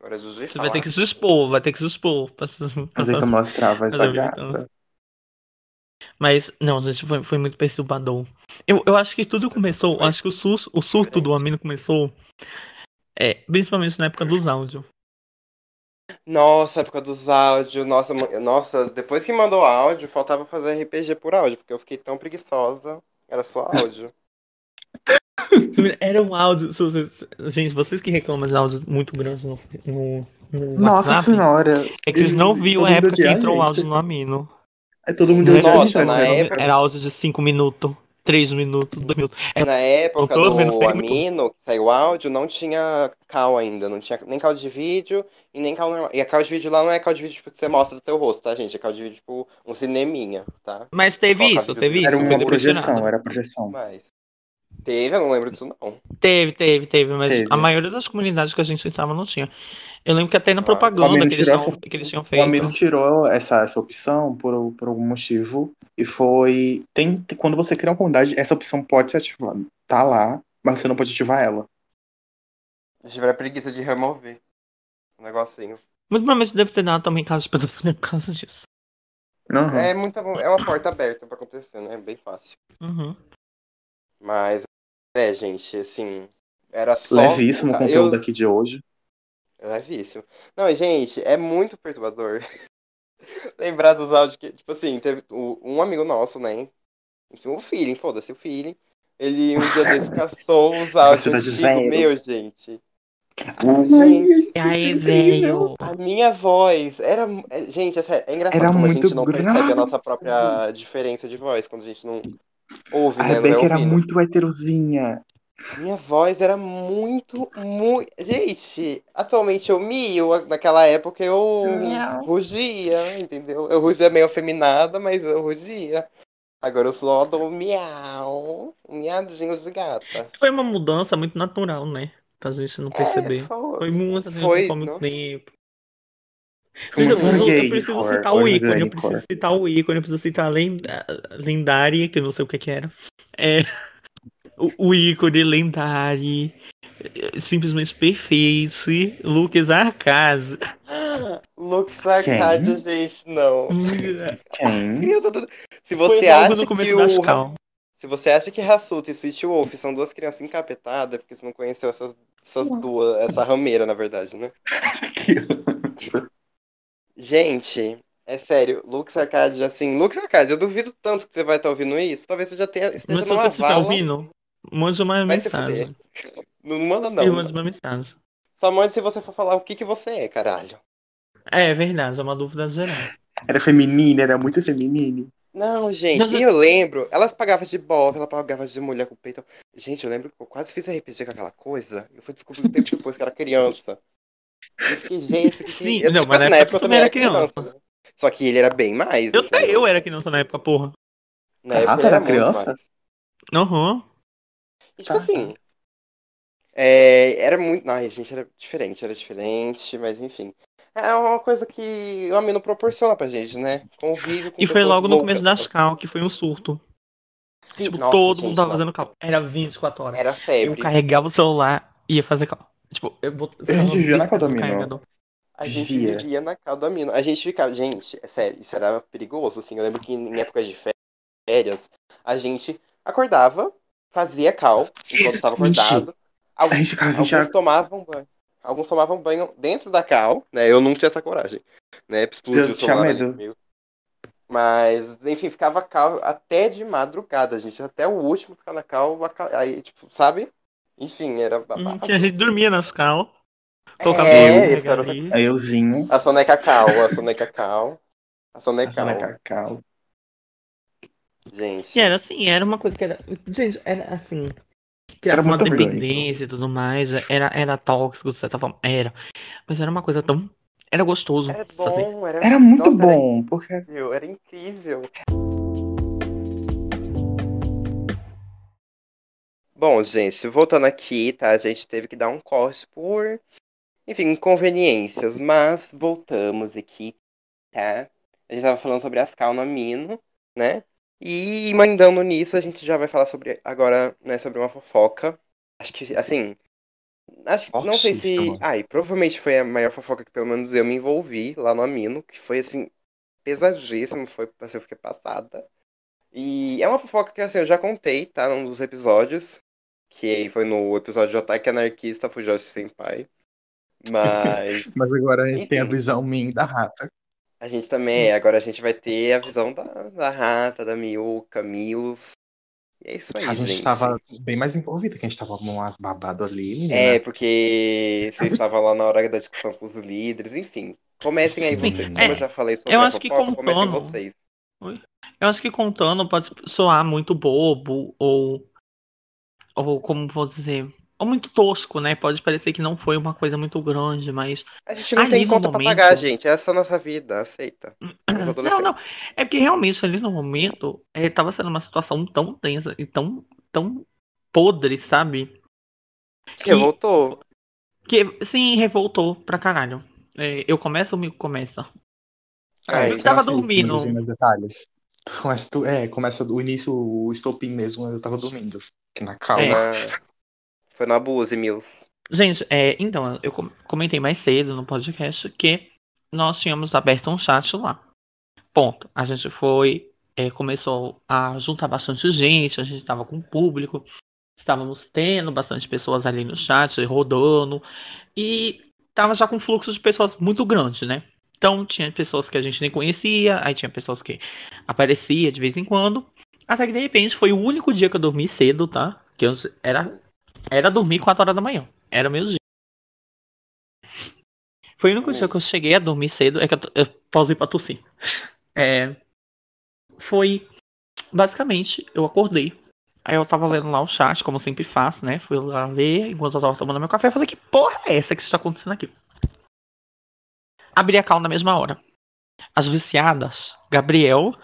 Agora é de Você falar. vai ter que se expor, vai ter que se expor. pra Vai ter que mostrar a voz da gata. então. Mas, não, gente, foi, foi muito perturbador. Eu, eu acho que tudo começou, eu acho que o, sus, o surto do Amino começou, é, principalmente na época dos áudios. Nossa, época dos áudios. Nossa, nossa, depois que mandou áudio, faltava fazer RPG por áudio, porque eu fiquei tão preguiçosa. Era só áudio. Era um áudio. se vocês- gente, vocês que reclamam de áudio muito grande no, no, no Nossa WhatsApp, senhora. é que vocês não viram a época que entrou o áudio no Amino. É todo mundo Nossa, na era- época- Era áudio de 5 minutos, 3 minutos, 2 minutos. É, Na época vendo do bem Amino, que saiu o áudio, não tinha cal ainda. Não tinha nem cal de vídeo e nem cal normal. E a cal de vídeo lá não é cal de vídeo tipo, que você mostra do teu rosto, tá, gente? É cal de vídeo tipo um cineminha, tá? Mas teve Qual isso, teve isso. Era uma projeção, era projeção. Mas. Teve, eu não lembro disso não. Teve, teve, teve, mas Teve. a maioria das comunidades que a gente entrava não tinha. Eu lembro que até na Ah, o propaganda Amino que eles, tinham, essa- que eles tinham O feito. Amiro tirou essa, essa opção por, por algum motivo e foi. Tem, quando você cria uma comunidade, essa opção pode ser ativada. Tá lá, mas você não pode ativar ela. Eu tive a preguiça de remover o negocinho. Muito provavelmente deve ter dado também caso de pedofilia por causa disso. Uhum. É, muita, é uma porta aberta pra acontecer, né? É bem fácil. Uhum. Mas, é, gente, assim. Era só. Levíssimo o eu- conteúdo aqui de hoje. É levíssimo. Não, gente, é muito perturbador lembrar dos áudios que, tipo assim, teve um amigo nosso, né? Enfim, o feeling, foda-se, o feeling. Ele um dia desse caçou os áudios tá antigos. dizendo? Meu, gente. Ai, Gente, E é aí, velho? A minha voz era. é, Gente, é, é engraçado Era como a gente não percebe a nossa própria diferença de voz quando a gente não ouve, A né? É Rebeca era ouvindo. muito heterozinha. Minha voz era muito, muito. Gente, atualmente eu mio, naquela época eu Miau. rugia, entendeu? Eu rugia meio afeminada, mas eu rugia. Agora eu só dou miau, um miadinho de gata. Foi uma mudança muito natural, né? Pra gente não perceber. É, foi. Foi muito assim, Foi, muito nossa. tempo. Mas eu, eu preciso citar o ícone, eu preciso citar o ícone, eu preciso citar a lendária, que eu não sei o que que era. É, o, o ícone lendário, simplesmente perfeito, Lucas Arcaso. Lux Arcádio, gente, não. Quem? Criança do- Se você acha no começo que o Cal. Se você acha que Hassuta e Sweet Wolf são duas crianças encapetadas, é porque você não conheceu essas, essas duas, essa rameira, na verdade, né? Criança. Gente, é sério, Lux Arcade, assim, Lux Arcade, eu duvido tanto que você vai estar ouvindo isso. Talvez você já tenha, esteja Mas numa você estiver vala. ouvindo, mande uma Vai se mensagem. Não manda não. mando uma mensagem. Só mande se você for falar o que, que você é, caralho. É verdade, é uma dúvida geral. Era feminina, era muito feminina. Não, gente, Mas e eu- lembro, elas pagavam de bofe, ela pagava de mulher com peito. Gente, eu lembro que eu quase fiz RPG com aquela coisa. Eu fui descobrir um tempo depois que era criança. Eu fiquei, gente, que Sim, eu, não, tipo, mas na na época época eu também era era criança. né? Só que ele era bem mais. Eu até entendeu? eu era criança na época, porra. Na época Ah, ele tu era muito criança? Aham. E, tipo Tá. assim. é, era muito. Ai, gente, era diferente, era diferente, mas enfim. É uma coisa que o Amino proporciona pra gente, né? Convívio com E foi logo no começo das cal que foi um surto. Sim, Tipo, nossa, todo gente, mundo tava fazendo cal. Era 24 horas. Era Eu febre. carregava o celular e ia fazer cal. Tipo, eu bot... A gente vivia na cal do no Amino. A gente Vivia. vivia na casa do Amino. A gente ficava. Gente, é sério, isso era perigoso, assim. Eu lembro que em épocas de férias, a gente acordava, fazia cal, enquanto estava acordado. A Alguns, gente ficava 20 alguns horas. tomavam banho. Alguns tomavam banho dentro da cal, né? Eu não tinha essa coragem. Né? Explodiu Eu o tinha medo. comigo. Mas, enfim, ficava cal até de madrugada, gente. Até o último ficar na cal, a cal- aí, tipo, sabe? Enfim, era Hum, babado. tinha gente dormia nas cal. Tocava É, eu, esse era o- euzinho. A soneca cal, a soneca cal. A soneca Essa na cal. Gente. E era assim, era uma coisa que era. Gente, era assim. Que Era era uma dependência e tudo mais. Era, era tóxico, de certa forma. Era. Mas era uma coisa tão. Era gostoso. Era bom, era, Era muito Nossa, bom, porque Era incrível, era incrível. Bom, gente, voltando aqui, tá? A gente teve que dar um corte por, enfim, inconveniências, mas voltamos aqui, tá? A gente tava falando sobre as Calnamino, né? E mandando nisso, a gente já vai falar sobre agora, né, sobre uma fofoca. Acho que, assim, acho que não sei se, ai, provavelmente foi a maior fofoca que pelo menos eu me envolvi lá no Amino, que foi assim pesadíssimo, foi assim, eu fiquei passada. E é uma fofoca que assim, eu já contei, tá? Num dos episódios. Que foi no episódio de Otaque Anarquista Fujoshi Senpai. Mas Mas agora a gente tem a visão minha da rata. A gente também, agora a gente vai ter a visão da, da Rata, da Miuca, Mills. E é isso aí, A gente gente. tava bem mais envolvido, que a gente tava com umas babado ali, menina. É, porque vocês estavam lá na hora da discussão com os líderes, enfim. Comecem aí vocês. é. Como eu já falei sobre Eu a acho que fofoca, comecem contando- vocês. Eu acho que contando pode soar muito bobo ou. Ou como vou dizer. Ou muito tosco, né? Pode parecer que não foi uma coisa muito grande, mas. A gente não tem conta pra momento- pagar, gente. Essa é a nossa vida, aceita. Não, não. É porque realmente ali no momento é, tava sendo uma situação tão tensa e tão, tão podre, sabe? Que voltou. Que sim, revoltou pra caralho. É, eu começo ou o amigo começa? Ai, eu tava assim, dormindo. Começa, é, começa o início, o estopim mesmo, eu tava dormindo. Na calma. É. Na- Foi no Abuse, Mills. Gente, é, então, eu com- comentei mais cedo no podcast que nós tínhamos aberto um chat lá. Ponto. A gente foi, é, começou a juntar bastante gente, a gente tava com público, estávamos tendo bastante pessoas ali no chat, rodando, e tava já com fluxo de pessoas muito grande, né? Então tinha pessoas que a gente nem conhecia, aí tinha pessoas que aparecia de vez em quando. Até que de repente foi o único dia que eu dormi cedo, tá? Que eu era, era dormir 4 horas da manhã. Era meu dia. Foi o único dia que eu cheguei a dormir cedo. É que eu, eu pausei pra tossir. É, foi. Basicamente, eu acordei. Aí eu tava lendo lá o chat, como eu sempre faço, né? Fui lá ler enquanto eu tava tomando meu café. Eu falei, que porra é essa que está acontecendo aqui? Abri a cal na mesma hora. As viciadas, Gabriel.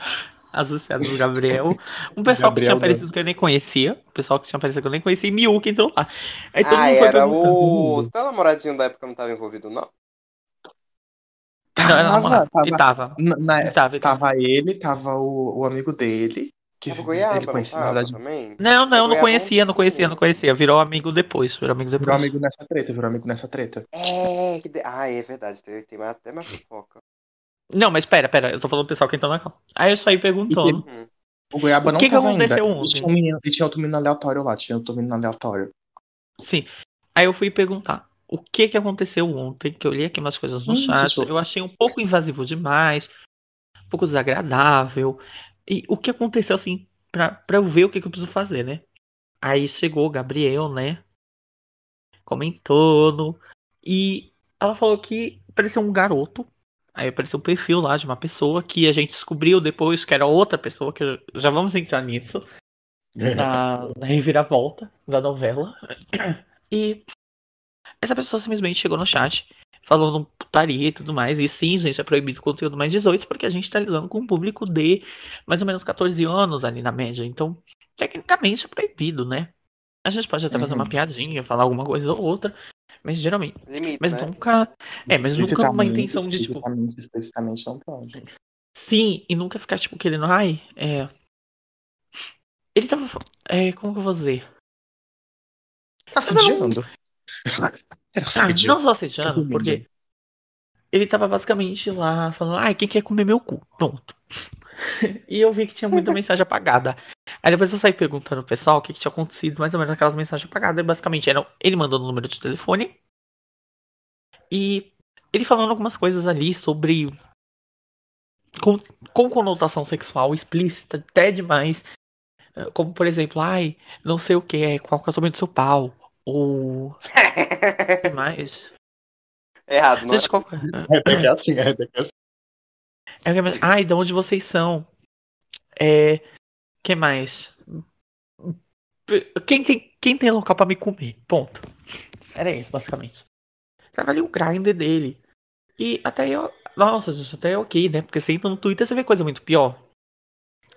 As viciadas do Gabriel. Um pessoal que tinha Gabriel, aparecido que eu nem conhecia. O pessoal que tinha aparecido que eu nem conhecia. E Miu que entrou lá. Aí todo Ah, mundo era o. Seu namoradinho da época não tava envolvido, não? Não, era Tava, namorado. tava. E tava. Na- na- E tava, e tava. tava ele, tava o, o amigo dele. Que Tava Goiaba, ele não conhecia, na tava verdade, também? Não, não, não conhecia, não conhecia, não conhecia. Virou amigo depois. Virou amigo depois. virou amigo nessa treta, virou amigo nessa treta. É, que de... ah, é verdade, tem, tem até mais fofoca. Não, mas pera, pera, eu tô falando do pessoal que entrou na cal. Aí eu saí perguntando. O Goiaba O não que que tava aconteceu ainda. ontem? E tinha, um menino, e tinha outro menino aleatório lá, tinha outro menino aleatório. Sim. Aí eu fui perguntar o que que aconteceu ontem, que eu li aqui umas coisas no Sim, chat. Sussu. Eu achei um pouco invasivo demais, um pouco desagradável. E o que aconteceu, assim, pra, pra eu ver o que, que eu preciso fazer, né? Aí chegou o Gabriel, né? Comentando. E ela falou que parecia um garoto. Aí apareceu um perfil lá de uma pessoa que a gente descobriu depois que era outra pessoa, que já vamos entrar nisso na, na reviravolta da novela. E essa pessoa simplesmente chegou no chat falando putaria e tudo mais. E sim, gente, é proibido conteúdo mais 18 porque a gente tá lidando com um público de mais ou menos 14 anos ali na média. Então, tecnicamente é proibido, né? A gente pode até fazer Uhum. uma piadinha, falar alguma coisa ou outra, mas geralmente. Limite, Mas né? nunca. É, mas nunca Explicitamente- intenção de tipo. explicitamente- não pode. Sim, e nunca ficar, tipo, querendo, ai, é. Ele tava. É, como que eu vou dizer? Tá assediando. Era Ah, não só assediando, Resumindo. porque ele tava basicamente lá falando, ai, quem quer comer meu cu? Pronto. e eu vi que tinha muita mensagem apagada. Aí depois eu saí perguntando pro pessoal o que, que tinha acontecido, mais ou menos aquelas mensagens apagadas. E basicamente era ele mandando o número de telefone e ele falando algumas coisas ali sobre. Com, com conotação sexual explícita, até demais. Eh, Como por exemplo, ai, não sei o que, é, qual que é o tamanho do seu pau? Ou. o que mais? Errado, não é? Gente, é? É que é assim, é é assim. É o que mais- Ai, de onde vocês são? É. que mais? Quem tem, quem tem local pra me comer? Ponto. Era isso, basicamente. Tava ali o grind dele. E até eu. Nossa, gente, até ok, né? Porque você entra no Twitter você vê coisa muito pior.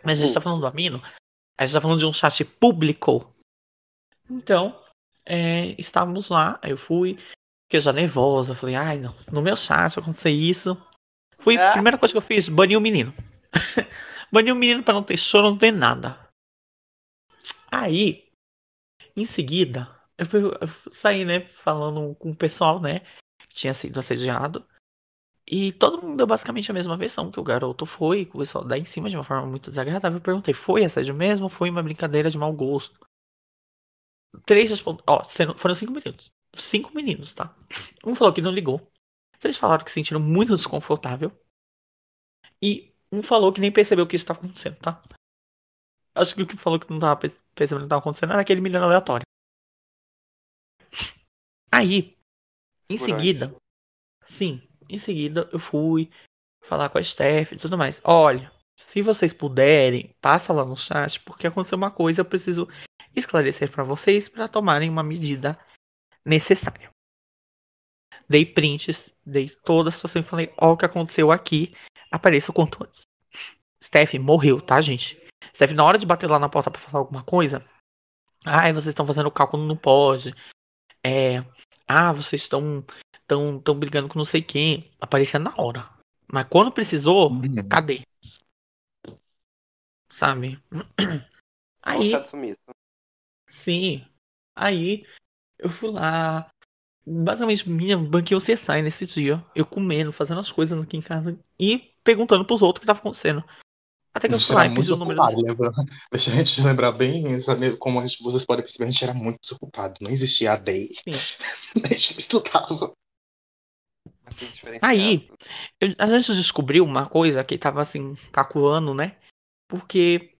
Mas a gente tá falando do Amino. A gente tá falando de um chat público. Então, é, estávamos lá, aí eu fui. Fiquei já nervosa. Falei, ai, não. No meu chat aconteceu isso. Fui, Ah. primeira coisa que eu fiz, bani o menino. bani o menino pra não ter choro, não ter nada. Aí, em seguida, eu, eu saí, né, falando com o pessoal, né, que tinha sido assediado. E todo mundo deu basicamente a mesma versão que o garoto foi, começou a dar em cima de uma forma muito desagradável. Eu perguntei, foi assédio mesmo ou foi uma brincadeira de mau gosto? Três respondem, ó, foram cinco meninos. Cinco meninos, tá? Um falou que não ligou. Três falaram que se sentiram muito desconfortável. E um falou que nem percebeu o que está acontecendo, tá? Acho que o que falou que não tava pensando que tava acontecendo era aquele menino aleatório. Aí, em Por seguida, sim, em seguida eu fui falar com a Steph e tudo mais. Olha, se vocês puderem, passa lá no chat, porque aconteceu uma coisa, eu preciso esclarecer para vocês para tomarem uma medida necessária. Dei prints, dei toda a situação e falei, ó o que aconteceu aqui, apareça o quanto antes. Steph morreu, tá, gente? Steph, na hora de bater lá na porta para falar alguma coisa, ai, vocês estão fazendo cálculo, não pode. É, ah, vocês estão tão, tão brigando com não sei quem. Aparecia na hora. Mas quando precisou, Uhum. cadê? Sabe? Aí, sim. Aí, eu fui lá. Basicamente, minha banquei o CSI nesse dia. Eu comendo, fazendo as coisas aqui em casa e perguntando pros outros o que tava acontecendo. Até que eu muito pedi o número. desocupado, lembra? Deixa a gente lembrar bem, sabe, como a gente- vocês podem perceber, a gente era muito desocupado. Não existia a DEI. A gente estudava. Assim. Aí, eu- a gente descobriu uma coisa que tava assim, calculando, né? Porque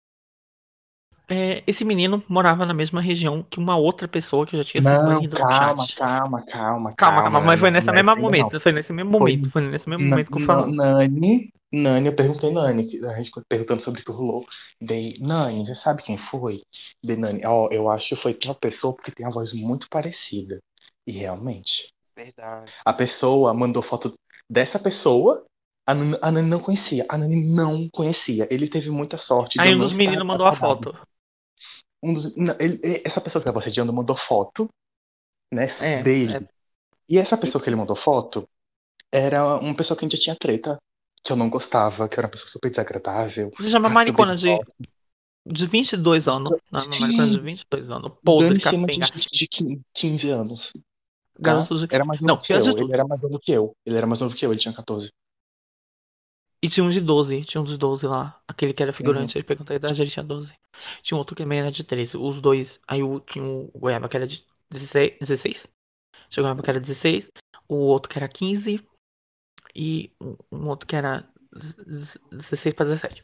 é, esse menino morava na mesma região que uma outra pessoa que eu já tinha Não, calma, chat. calma, calma, Calma, calma, mas foi nesse não é mesmo assim, não. momento. Foi nesse mesmo momento. Foi nesse mesmo momento que eu falo. Nani, Nani, eu perguntei Nani, a gente perguntando sobre o que rolou. Daí, Nani, você sabe quem foi? Daí, Nani, ó, eu acho que foi uma pessoa porque tem uma voz muito parecida. E realmente, Verdade. a pessoa mandou foto dessa pessoa, a Nani, a Nani não conhecia. A Nani não conhecia. Ele teve muita sorte de Aí um dos meninos mandou a foto. Um dos, não, ele- essa pessoa que estava assediando mandou foto, né, É, dele. é. E essa pessoa que ele mandou foto era uma pessoa que a gente já tinha treta, que eu não gostava, que era uma pessoa super desagradável. Se chama Ah, maricona de, de 22 anos. Não, Sim. maricona de 22 anos. De capenga. de 15 15 anos. tá? Era mais Não, novo que pior de eu. tudo. Ele era mais novo que eu. Ele era mais novo que eu, ele tinha 14. E tinha um de 12, tinha um de 12 lá. Aquele que era Uhum. figurante, ele perguntou a idade, ele tinha 12. Tinha um outro que também era de 13. Os dois. Aí o, tinha o Goiaba que era de 16. 16? Tinha o Goiaba que era 16. O outro que era 15. E um- outro que era 16 pra 17.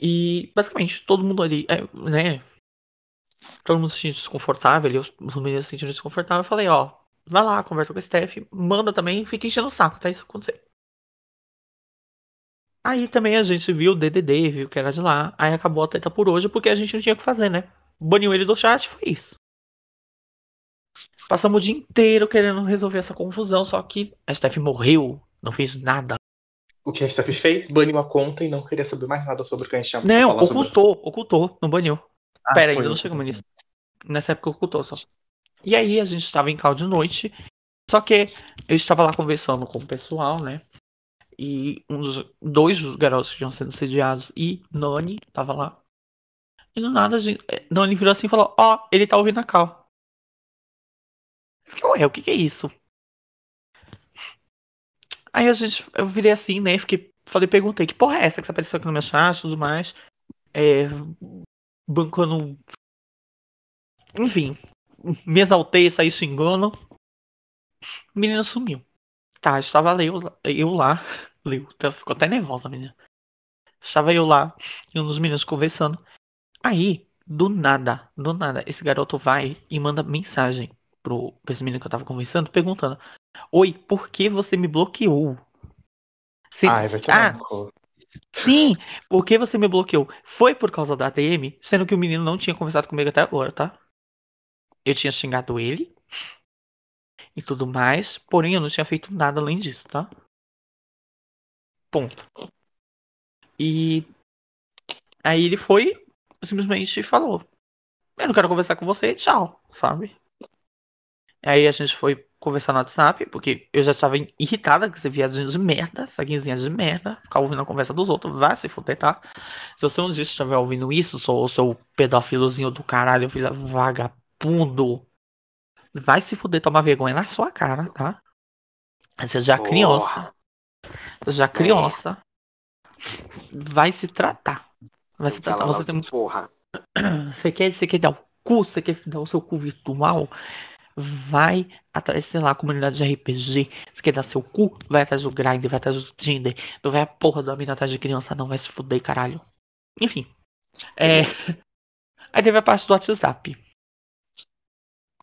E basicamente todo mundo ali, é, né? Todo mundo se sentiu desconfortável, ali, os, os meninos se sentiram desconfortáveis. Eu falei, ó, vai lá, conversa com a Steph, manda também, fica enchendo o saco, tá isso acontecer. Aí também a gente viu o DDD, viu que era de lá. Aí acabou a treta por hoje porque a gente não tinha o que fazer, né? Baniu ele do chat, foi isso. Passamos o dia inteiro querendo resolver essa confusão, só que a Steph morreu, não fez nada. O que a Steph fez? Baniu a conta e não queria saber mais nada sobre o que a gente tinha Não, falar sobre. ocultou, ocultou, não baniu. Ah, Pera, ainda não chegamos nisso. Nessa época ocultou só. E aí a gente estava em cal de noite. Só que eu estava lá conversando com o pessoal, né? E dos dois garotos que tinham sido sediados e Nani tava lá. E do nada gente, eh, Nani virou assim e falou, ó, ele tá ouvindo a cal. Fiquei, Ué, o que que é isso? Aí a gente, eu virei assim, né? Fiquei, falei, perguntei, que porra é essa que você apareceu aqui no meu chat e tudo mais? É, bancando. Enfim, me exaltei, saí xingando. O menino sumiu. Tá, estava eu, eu lá. Leu, até- ficou até nervosa, menina. Estava eu lá e um dos meninos conversando. Aí, do nada, do nada, esse garoto vai e manda mensagem pro, pra esse menino que eu tava conversando, perguntando: Oi, por que você me bloqueou? Se- Ai, vai tomar Ah. Sim, por que você me bloqueou? Foi por causa da ATM, sendo que o menino não tinha conversado comigo até agora, tá? Eu tinha xingado ele e tudo mais, porém eu não tinha feito nada além disso, tá? Ponto. E aí ele foi, simplesmente falou: Eu não quero conversar com você, tchau, sabe? Aí a gente foi conversar no WhatsApp, porque eu já estava irritada com esse viadinho de merda, essa guinzinha de merda, ficar ouvindo a conversa dos outros, vai se fuder, tá? Se você um dia estiver ouvindo isso, sou seu pedófilozinho do caralho, filho vagabundo, vai se fuder, tomar vergonha na sua cara, tá? Você já é Porra. criança. Você já é criança. Vai se tratar. Vai se tratar. Fala Você logo tem porra. você quer, você quer dar o cu, você quer dar o seu cu virtual, vai atrás, sei lá, comunidade de RPG. Você quer dar seu cu, vai atrás do grind, vai atrás do Tinder. Não vai a porra da mina atrás de criança, não, vai se fuder, caralho. Enfim. É... Aí teve a parte do WhatsApp.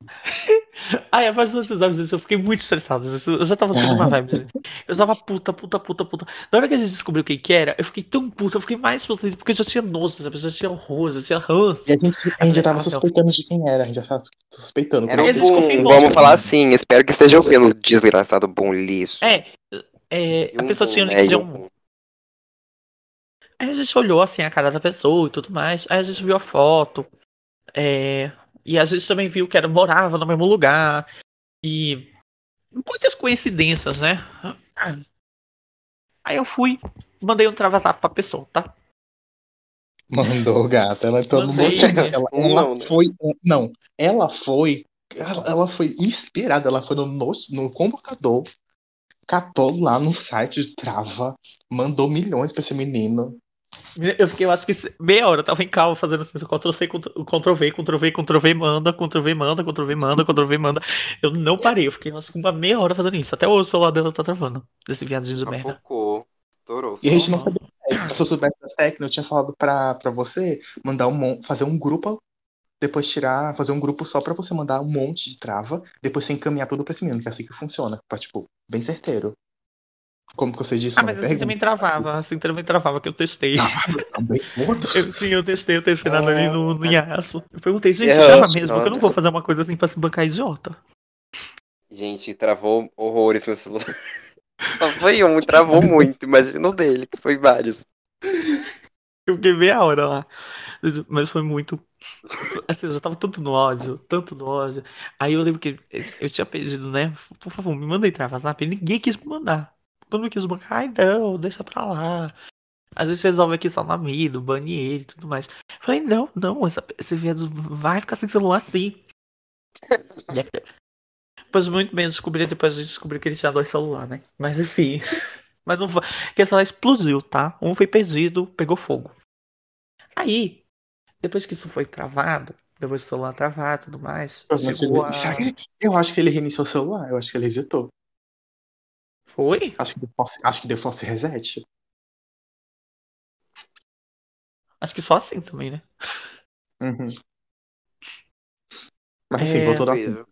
Aí a parte do WhatsApp, eu fiquei muito estressado. Eu já tava sendo uma vibe. Eu tava puta, puta, puta, puta. Na hora que a gente descobriu o que era, eu fiquei tão puta, eu fiquei mais puta porque eu já tinha nojo, sabe? Eu já tinha horror, já tinha ranço. E a gente, a gente já tava suspeitando de quem era, a gente já tava suspeitando. Era. Boom, vamos falar assim, espero que esteja ouvindo, desgraçado Boom liso. É, é, a um pessoa tinha o nick né, de e um. Aí a gente olhou assim a cara da pessoa e tudo mais. Aí a gente viu a foto. é, e a gente também viu que era morava no mesmo lugar. E muitas coincidências, né? Aí eu fui, mandei um travatap pra pessoa, tá? Mandou, gata. Ela entrou no Mandei, monte. né? Ela, ela não, né? foi. Não, ela foi. Ela, ela foi inspirada. Ela foi no, no, no computador, catou lá no site de Trava, mandou milhões pra esse menino. Eu fiquei, eu acho que meia hora, eu tava em calma fazendo assim, Ctrl C, Ctrl V, Ctrl V, Ctrl V, manda, Ctrl V, manda, Ctrl V, manda, Ctrl V, manda. Eu não parei, eu fiquei eu acho que uma meia hora fazendo isso. Até hoje o celular dela tá travando. Desse viadinho de merda. Focou. Estourou. E a gente não sabia. Se eu soubesse das técnicas, eu tinha falado pra, pra você mandar um fazer um grupo, depois tirar, fazer um grupo só pra você mandar um monte de trava, depois você encaminhar tudo pra esse menino, que é assim que funciona. Pra, tipo, bem certeiro. Como que você disse Ah, na mas assim também travava, assim também travava, que eu testei. Também. Eu, sim, eu testei, eu testei nada ali no, no Yasu. Eu perguntei, gente, É, trava mesmo, eu não vou fazer uma coisa assim pra se bancar idiota. Gente, travou horrores meu celular. Só foi um, travou muito. Imagina o dele, que foi vários. Eu fiquei meia hora lá. Mas foi muito. Assim, eu já tava tanto no ódio, tanto no ódio. Aí eu lembro que eu tinha pedido, né? Por favor, me mandem trava zap. E ninguém quis me mandar. Todo mundo quis bancar. Ai, não, deixa pra lá. Às vezes resolve aqui só na mida, bane ele e tudo mais. Eu falei, não, não, essa, esse viado vai ficar sem celular sim. Depois muito bem, eu descobri, depois a gente descobriu que ele tinha dois celulares, né? Mas enfim. Mas não foi. Porque o celular explodiu, tá? Um foi perdido, pegou fogo. Aí, depois que isso foi travado, depois do celular travar e tudo mais, chegou a... Que- Eu acho que ele reiniciou o celular, eu acho que ele resetou. Foi? Acho que deu force, acho que deu force reset. Acho que só assim também, né? Uhum. Mas assim, É, voltou ao assunto.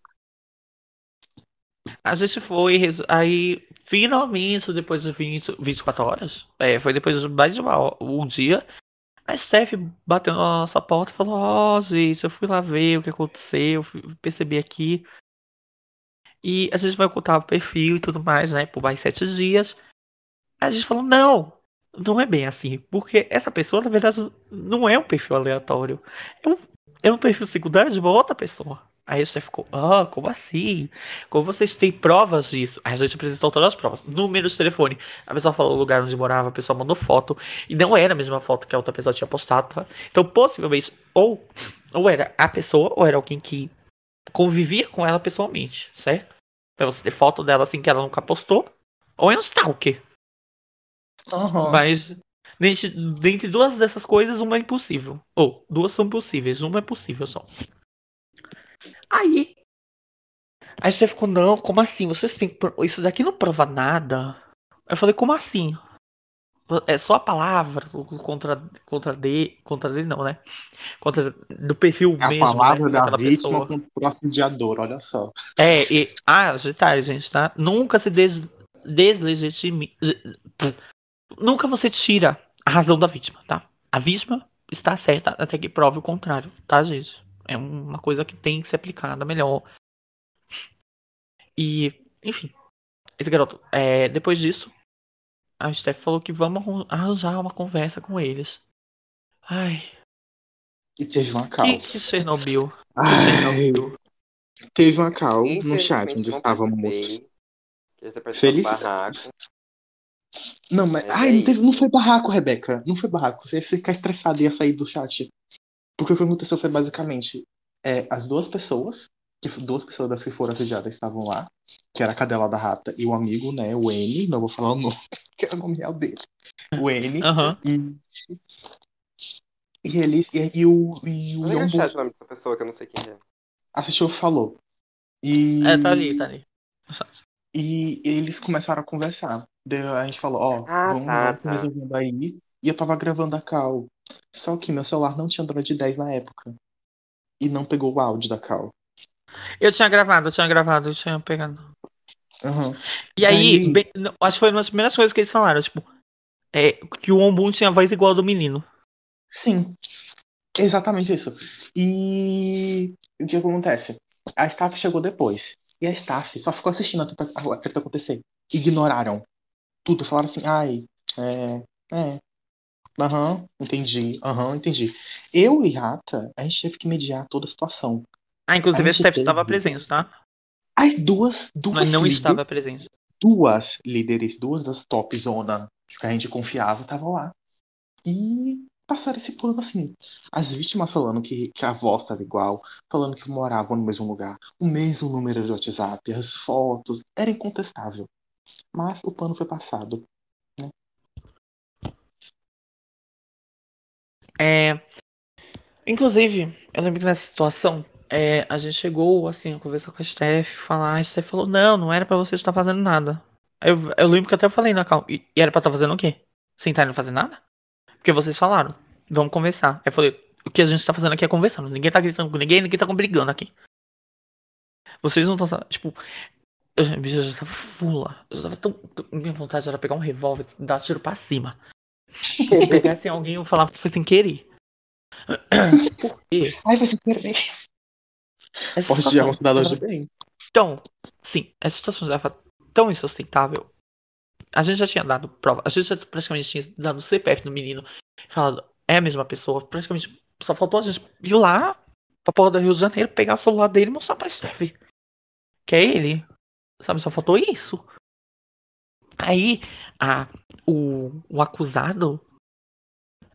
A gente foi, aí finalmente, depois de 20, 24 horas, é, foi depois de mais de uma um dia, a Steph bateu na nossa porta e falou: Ó, gente, eu fui lá ver o que aconteceu, percebi aqui. E a gente vai ocultar o perfil e tudo mais, né, por mais sete dias. A gente falou: Não, não é bem assim, porque essa pessoa, na verdade, não é um perfil aleatório, é um, é um perfil secundário de uma outra pessoa. Aí a Steph ficou: Ah, como assim? Como vocês têm provas disso? Aí a gente apresentou todas as provas. Número de telefone. A pessoa falou o lugar onde morava, a pessoa mandou foto. E não era a mesma foto que a outra pessoa tinha postado, tá? Então, possivelmente, ou, ou era a pessoa, ou era alguém que convivia com ela pessoalmente, certo? Pra você ter foto dela assim que ela nunca postou. Ou é um stalker. Aham. Mas, dentre, dentre duas dessas coisas, uma é impossível. Ou, duas são possíveis, uma é possível só. Aí. Aí você ficou, não, como assim? Vocês têm. Isso daqui não prova nada. Eu falei, como assim? É só a palavra contra, contra D. Contra D não, né? Contra do perfil A mesmo. palavra né, da daquela vítima pessoa. contra o assediador, olha só. É, e. Ah, detalhe, gente, tá? Nunca se des, deslegitime. Nunca você tira a razão da vítima, tá? A vítima está certa até que prove o contrário, tá, gente? É uma coisa que tem que ser aplicada melhor. E, enfim. Esse garoto, é, depois disso, a Steph falou que vamos arran- arranjar uma conversa com eles. Ai, E teve uma que, cal. que Chernobyl. Que Ai, Chernobyl. teve uma cal no chat onde não estávamos. Feliz-. Não, mas. Mas Ai, é não, teve, não foi barraco, Rebeca. Não foi barraco. Você ia ficar estressado e ia sair do chat. Porque o que aconteceu foi basicamente. É, as duas pessoas, que duas pessoas das que foram assediadas estavam lá, que era a cadela da rata e o amigo, né? O N, não vou falar o nome, que era o nome real dele. O N. Aham. E. E eles. E, e o. E o Yombo o nome dessa pessoa que eu não sei quem é. assistiu falou. E. É, tá ali, tá ali. E eles começaram a conversar. Daí a gente falou, ó, Ah, vamos, tá, vamos tá. resolvendo aí. E eu tava gravando a cal. Só que meu celular não tinha Android 10 na época. E não pegou o áudio da Cal. Eu tinha gravado, eu tinha gravado, eu tinha pegado. Uhum. E aí, Daí- bem- acho que foi uma das primeiras coisas que eles falaram, tipo, é, que o Ombum tinha a voz igual a do menino. Sim. Exatamente isso. E o que acontece? A staff chegou depois. E a staff só ficou assistindo a treta, acontecer. Ignoraram. Tudo. Falaram assim, ai, é. É. Aham, entendi. Aham, entendi. Eu e Rata, a gente teve que mediar toda a situação. Ah, inclusive A Steph estava presente, tá? As duas, duas Mas não estava presente. duas líderes, duas das top zona que a gente confiava estavam lá. E passaram esse pano assim. As vítimas falando que, que a voz estava igual, falando que moravam no mesmo lugar, o mesmo número de WhatsApp, as fotos, era incontestável. Mas o pano foi passado. É, inclusive, eu lembro que nessa situação, é, a gente chegou, assim, a conversar com a Steph, falar, a Steph falou, não, não era pra você estar fazendo nada. Eu, eu lembro que até eu falei na calma, e, e era pra estar fazendo o quê? Sentar e não fazer nada? Porque vocês falaram, vamos conversar. Aí eu falei, o que a gente tá fazendo aqui é conversando, ninguém tá gritando com ninguém, ninguém tá brigando aqui. Vocês não estão, tipo, eu, já tava fula, eu já tava tão, minha vontade era pegar um revólver e dar tiro pra cima. Se pegasse alguém, eu falava foi sem querer. Por quê? Ai, você querer. Essa Posso um cidadão de bem. tão, sim, essa situação já era tão insustentável. A gente já tinha dado prova, a gente já praticamente tinha dado o CPF do menino, falado, é a mesma pessoa, praticamente só faltou a gente ir lá pra porra do Rio de Janeiro, pegar o celular dele e mostrar pra Steph. Que é ele. Sabe, só faltou isso. Aí, a, o, o acusado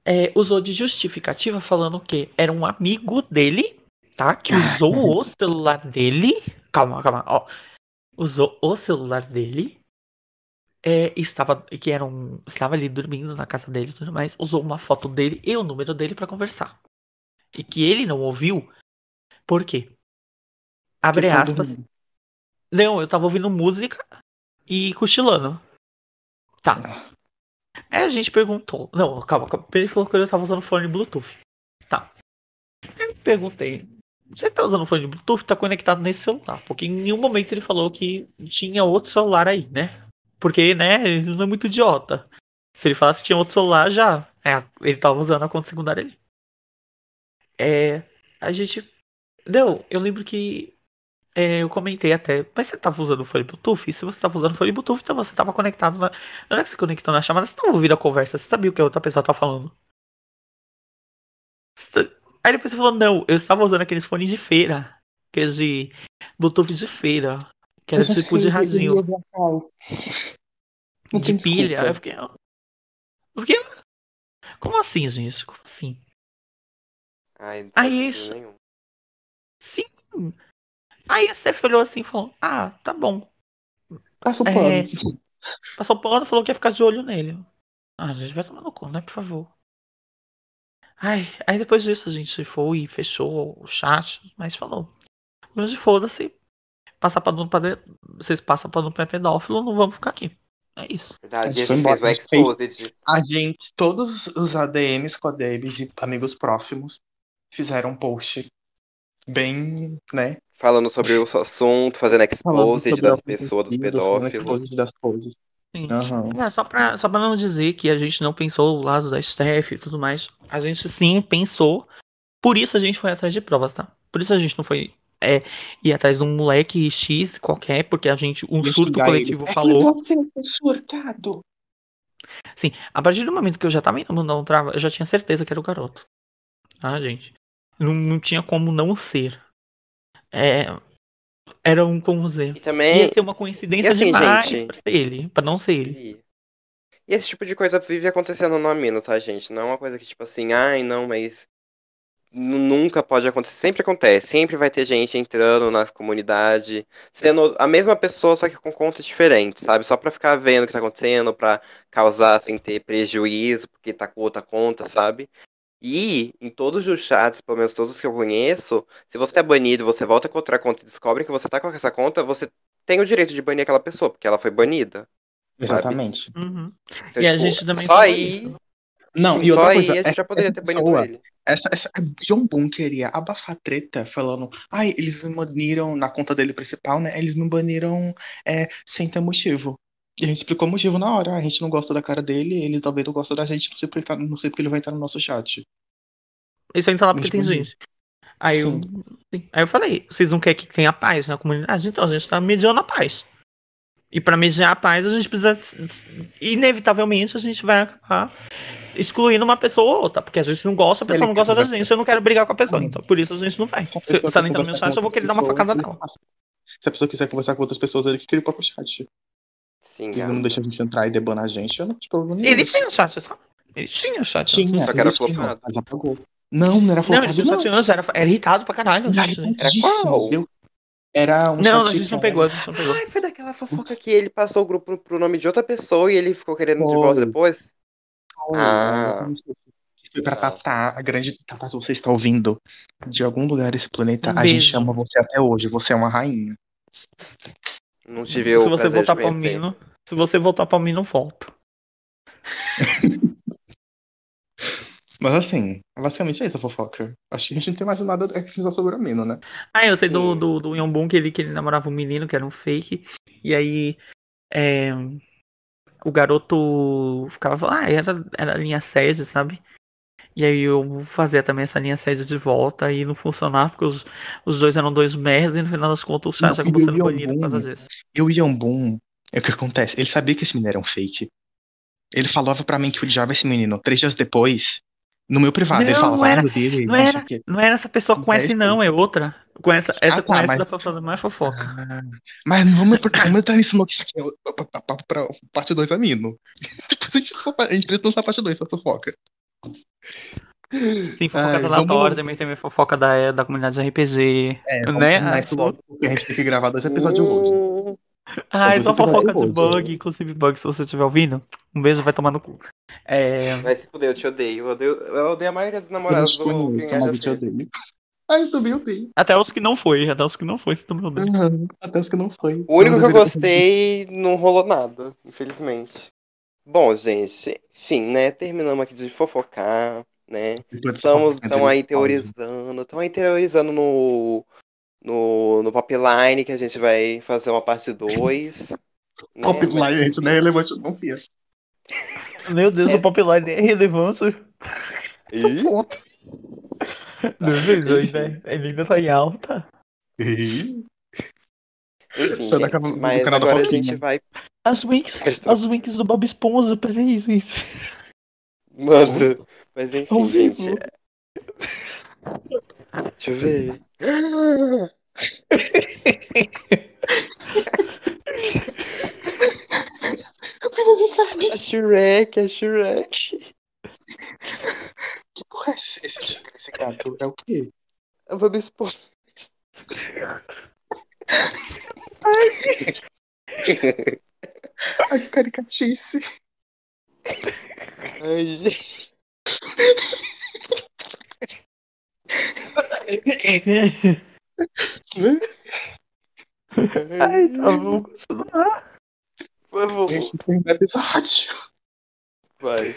é, usou de justificativa falando que era um amigo dele, tá? Que usou o celular dele. Calma, calma, ó. Usou o celular dele. É, estava, que era um, estava ali dormindo na casa dele e tudo mais. Usou uma foto dele e o número dele pra conversar. E que ele não ouviu. Por quê? Abre tá aspas. dormindo. Não, eu tava ouvindo música e cochilando. Tá. Aí a gente perguntou. Não, calma, calma. Ele falou que eu tava usando fone Bluetooth. Tá. Eu perguntei. Você tá usando fone Bluetooth? Tá conectado nesse celular? Porque em nenhum momento ele falou que tinha outro celular aí, né? Porque, né, ele não é muito idiota. Se ele falasse que tinha outro celular, já. É, ele tava usando a conta secundária ali. É. A gente. Não, eu lembro que é, eu comentei até, mas você tava usando o fone Bluetooth? E se você tava usando o fone Bluetooth, então você tava conectado na. Não é que você conectou na chamada, você tava ouvindo a conversa, você sabia o que a outra pessoa tá falando. Você- Aí depois você falou, não, eu estava usando aqueles fones de feira. Aqueles de Bluetooth de feira. Que era tipo de. Não De pilha. desculpa. Eu fiquei. eu fiquei. Como assim, gente? Como assim? Ai, não faz isso. nenhum. Sim. Aí a Steph olhou assim e falou, ah, tá bom. Passa o É. pano. Passou o pano e falou que ia ficar de olho nele. Ah, a gente vai tomar no cu, né? Por favor. Ai, aí depois disso a gente foi e fechou o chat, mas falou. Mas foda-se. Passar pano pra. de- Vocês passam pano pra pedófilo, não vamos ficar aqui. É isso. Verdade, A a gente fez o a gente fez- Exposed. A gente, todos os ADMs, Codebs e amigos próximos fizeram um post bem, né? Falando sobre o assunto, fazendo exposed das o pessoas, dos pedófilos. exposed das coisas. Sim. Aham. É, só pra, só pra não dizer que a gente não pensou o lado da Steph e tudo mais. A gente sim pensou. Por isso a gente foi atrás de provas, tá? Por isso a gente não foi é, ir atrás de um moleque X qualquer, porque a gente, um surto Investigar coletivo eles. É, falou. foi você, seu surtado. Sim, a partir do momento que eu já tava indo mandar um trava, eu já tinha certeza que era o garoto. Ah, gente. Não, não tinha como não ser. É, era um como dizer. E também. Ia ser uma coincidência assim, demais gente- pra ser ele, pra não ser ele. E esse tipo de coisa vive acontecendo no Amino, tá, gente? Não é uma coisa que, tipo assim, ai, não, mas. nu- Nunca pode acontecer. Sempre acontece. Sempre vai ter gente entrando na comunidade, sendo a mesma pessoa, só que com contas diferentes, sabe? Só pra ficar vendo o que tá acontecendo, pra causar sem ter prejuízo, porque tá com outra conta, sabe? E em todos os chats, pelo menos todos que eu conheço, se você é banido, você volta com outra conta e descobre que você tá com essa conta, você tem o direito de banir aquela pessoa, porque ela foi banida. Exatamente. Uhum. Então, E a tipo, gente também só aí. isso. Não, Sim, e outra só coisa, aí a gente essa, já poderia ter banido pessoa, ele. essa, essa a John Boon queria abafar a treta falando, ai, eles me baniram na conta dele principal, né? Eles me baniram é, sem ter motivo. E a gente explicou o motivo na hora. A gente não gosta da cara dele, ele talvez não gosta da gente, não sei porque ele, tá- não sei porque ele vai entrar no nosso chat. Isso entra lá porque tem Mas, gente. Aí eu, sim. aí eu falei, vocês não querem que tenha paz na comunidade? Então a gente tá mediando a paz. E pra mediar a paz, a gente precisa. Inevitavelmente, a gente vai acabar excluindo uma pessoa ou outra. Porque a gente não gosta, a pessoa não gosta da gente. Eu não quero brigar com a pessoa. Então, por isso a gente não vai. Se quer entrar no meu chat, eu vou querer dar uma facada nela. Se a pessoa quiser conversar com outras pessoas, ele que cria o próprio chat. Sim, Ele gata. não deixa a gente entrar e debanar a gente, eu não tive problema nenhum. Ele tinha chat, sabe? Ele tinha chat. Tinha, Só que era tinha, flopado. Mas apagou. Não, não era Não, flopado, tinha não. chat antes, era, era irritado pra caralho. Era irritadíssimo. qual? Eu- Era um Não, a gente não pegou, a gente não pegou. Ai, foi daquela fofoca que ele passou o grupo pro nome de outra pessoa e ele ficou querendo de Foi. volta depois? Foi, Ah. eu não sei se- Foi pra Não. Tatá, a grande Tatá, se você está ouvindo de algum lugar desse planeta, Um a gente chama você até hoje, você é uma rainha. Não tive o Se você voltar mim, não, se você voltar pra mim, não volta. Mas assim, basicamente é isso a fofoca. Acho que a gente não tem mais nada a precisar sobre a Mino, né? Ah, eu sei do, Sim. do, do Yonbun que ele, que ele namorava um menino que era um fake. E aí é, o garoto ficava falando, ah, era, era a linha sede, sabe? E aí eu fazia também essa linha sede de volta e não funcionava, porque os, os dois eram dois merdas e no final das contas o Não, acabou e sendo banido por causa disso. E o Yambun, é o que acontece? Ele sabia que esse menino era um fake. Ele falava pra mim que odiava esse menino. Três dias depois, no meu privado, ele Não, falava, não era- ah, eu odeio ele, Não não era, não era essa pessoa com É S não, é outra. Com essa, essa Ah, com tá, S mas- dá pra fazer mais fofoca. Ah, mas não vamos, vamos entrar nisso, não, que isso aqui é pra, pra, pra, pra parte 2 a Mino. Depois a gente, só- a gente precisa lançar a parte 2 essa fofoca. Sim, fofocas Ai, aleatórias, vamos- também tem fofoca da, da comunidade de RPG. É, vamos Né? terminar isso logo, porque a gente tem que gravar dois episódios hoje. Ah, dois só fofoca de hoje. bug, inclusive bug, se você estiver ouvindo. Um beijo, vai tomar no cu. É, Vai se fuder, eu te odeio. Eu odeio, eu odeio a maioria dos namorados do Quem mas é eu te odeio. Ah, eu também odeio. até os que não foi, até os que não foi, você também odeia. Aham, Até os que não foi. O único que eu gostei não rolou nada, infelizmente. Bom, gente, enfim, né? Terminamos aqui de fofocar, né? Estamos tão aí pausa. teorizando, estão aí teorizando no, no, no Popline que a gente vai fazer uma parte 2. né? Popline, gente, não é relevante, não fia. Meu Deus, o Popline é relevante. Ih, Meu Deus, ainda, ele ainda tá em alta. Enfim, Isso é da gente, mas canal da agora a gente vai. As winks, as winks do Bob Esponja, peraí, gente. Mano, mas enfim, Ao vivo. gente. Deixa eu ver. A Shrek, a Shrek. Que porra é esse, esse, tigre, esse gato? É o quê? A Bob Esponja. Ai, que caricatice. Ai, gente. Ai, tá bom. Vamos, Gente, tem um episódio. vai.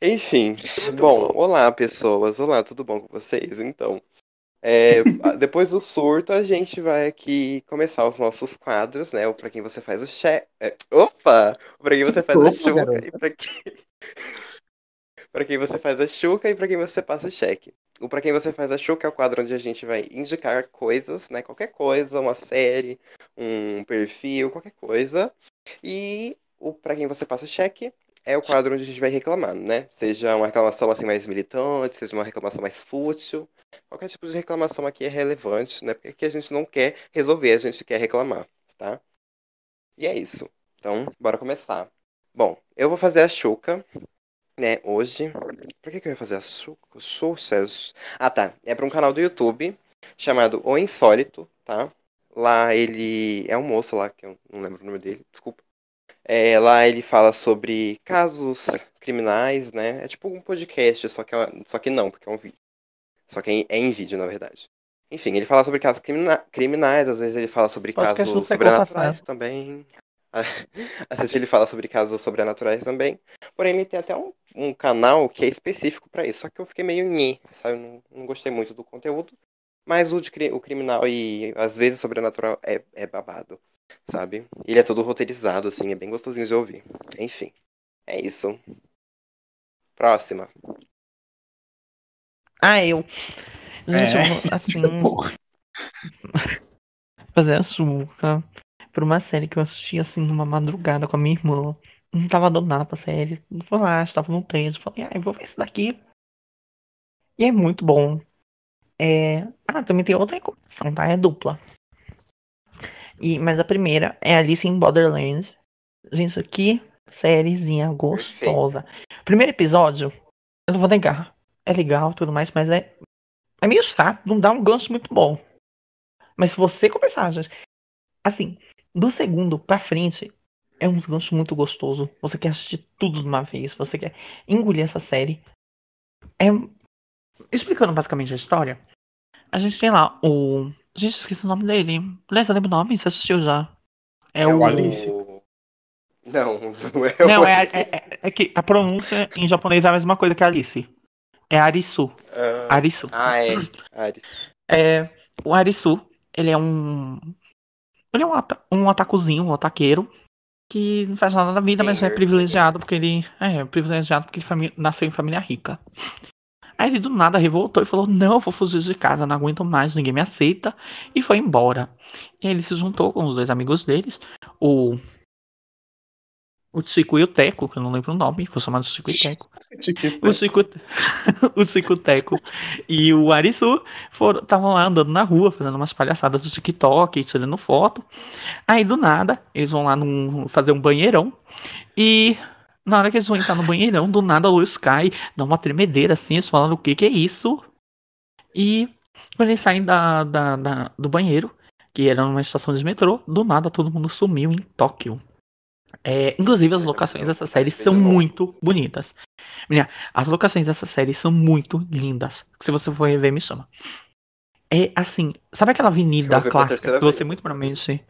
Enfim, bom, olá pessoas, olá, tudo bom com vocês? Então, é, depois do surto, a gente vai aqui começar os nossos quadros, né? O pra quem você faz o cheque. opa! O pra quem você faz a Opa, chuca garota. e pra quem. pra quem você faz a chuca e pra quem você passa o cheque. O pra quem você faz a chuca é o quadro onde a gente vai indicar coisas, né? Qualquer coisa, uma série, um perfil, qualquer coisa. E o pra quem você passa o cheque é o quadro onde a gente vai reclamar, né? Seja uma reclamação assim mais militante, seja uma reclamação mais fútil. Qualquer tipo de reclamação aqui é relevante, né? Porque aqui a gente não quer resolver, a gente quer reclamar, tá? E é isso. Então, bora começar. Bom, eu vou fazer a Xuca, né, hoje. Por que, que eu ia fazer a Xuca? Sucesso. Ah, tá. É para um canal do YouTube chamado O Insólito, tá? Lá ele. É um moço lá, que eu não lembro o nome dele, desculpa. É, lá ele fala sobre casos criminais, né? É tipo um podcast, só que, é- só que não, porque é um vídeo. Só que é em vídeo, na verdade. Enfim, ele fala sobre casos crimina- criminais, às vezes ele fala sobre Podcast casos sobrenaturais também. Às vezes ele fala sobre casos sobrenaturais também. Porém, ele tem até um, um canal que é específico pra isso. Só que eu fiquei meio nhe, sabe? Não, não gostei muito do conteúdo. Mas o, de, o criminal e às vezes sobrenatural é, é babado, sabe? Ele é todo roteirizado, assim, é bem gostosinho de ouvir. Enfim, é isso. Próxima. Ah, eu. Gente, É. eu, assim, fazer a suca por uma série que eu assisti assim numa madrugada com a minha irmã. Não tava dando nada pra série. Foi lá, estava no texto. Falei, ah, eu vou ver isso daqui. E é muito bom. É... Ah, também tem outra recomendação, tá? É dupla. E, mas a primeira é Alice in Borderland. Gente, isso aqui, sériezinha gostosa. Primeiro episódio, eu não vou negar. É legal e tudo mais, mas é, é meio chato, não dá um gancho muito bom. Mas se você começar, gente, assim, do segundo pra frente, é um gancho muito gostoso. Você quer assistir tudo de uma vez, você quer engolir essa série. É... Explicando basicamente a história, a gente tem lá o. Gente, esqueci o nome dele. Lessa, lembra o nome? Você assistiu já? É, É o. o Alice. Não, não é Não, o é, Alice. é, é- é que a pronúncia em japonês é a mesma coisa que Alice. É Arisu. Ah, Arisu. ah, é. Ares. É, o Arisu, ele é um. Ele é um, um atacuzinho, um ataqueiro, que não faz nada na vida, mas é Gamer. privilegiado porque ele. É, privilegiado porque ele fami- nasceu em família rica. Aí ele do nada revoltou e falou: Não, eu vou fugir de casa, não aguento mais, ninguém me aceita. E foi embora. E ele se juntou com os dois amigos deles, o. O Chico e o Teco, que eu não lembro o nome, vou chamar de Chico e Teco. O Chico, o Chico Teco e o Arisu estavam lá andando na rua, fazendo umas palhaçadas do TikTok, tirando foto. Aí do nada, eles vão lá num, fazer um banheirão. E na hora que eles vão entrar no banheirão, do nada a luz cai, dá uma tremedeira assim, eles falam o que que é isso? E quando eles saem da, da, da- do banheiro, que era numa estação de metrô, do nada todo mundo sumiu em Tóquio. É, inclusive as locações dessa série são muito bonitas. Menina, as locações dessa série são muito lindas. Se você for rever, me chama. É assim, sabe aquela avenida clássica que você muito provavelmente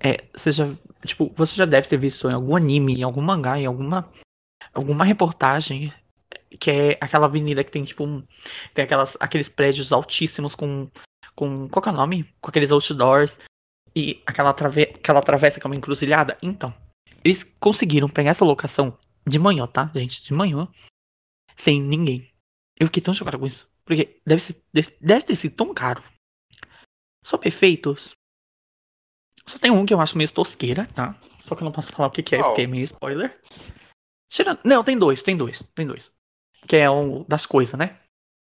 é, seja, tipo, você já deve ter visto em algum anime, em algum mangá, em alguma alguma reportagem que é aquela avenida que tem tipo um, tem aquelas aqueles prédios altíssimos com com qual é o nome? Com aqueles outdoors e aquela trave, aquela travessa que é uma encruzilhada. Então, eles conseguiram pegar essa locação de manhã, tá, gente? De manhã sem ninguém. Eu fiquei tão chocado com isso. Porque deve, ser, deve, deve ter sido tão caro. Sobre efeitos. Só tem um que eu acho meio tosqueira, tá? Só que eu não posso falar o que, que é, Qual? porque é meio spoiler. Tirando- Não, tem dois, tem dois, tem dois. Que é o das coisas, né?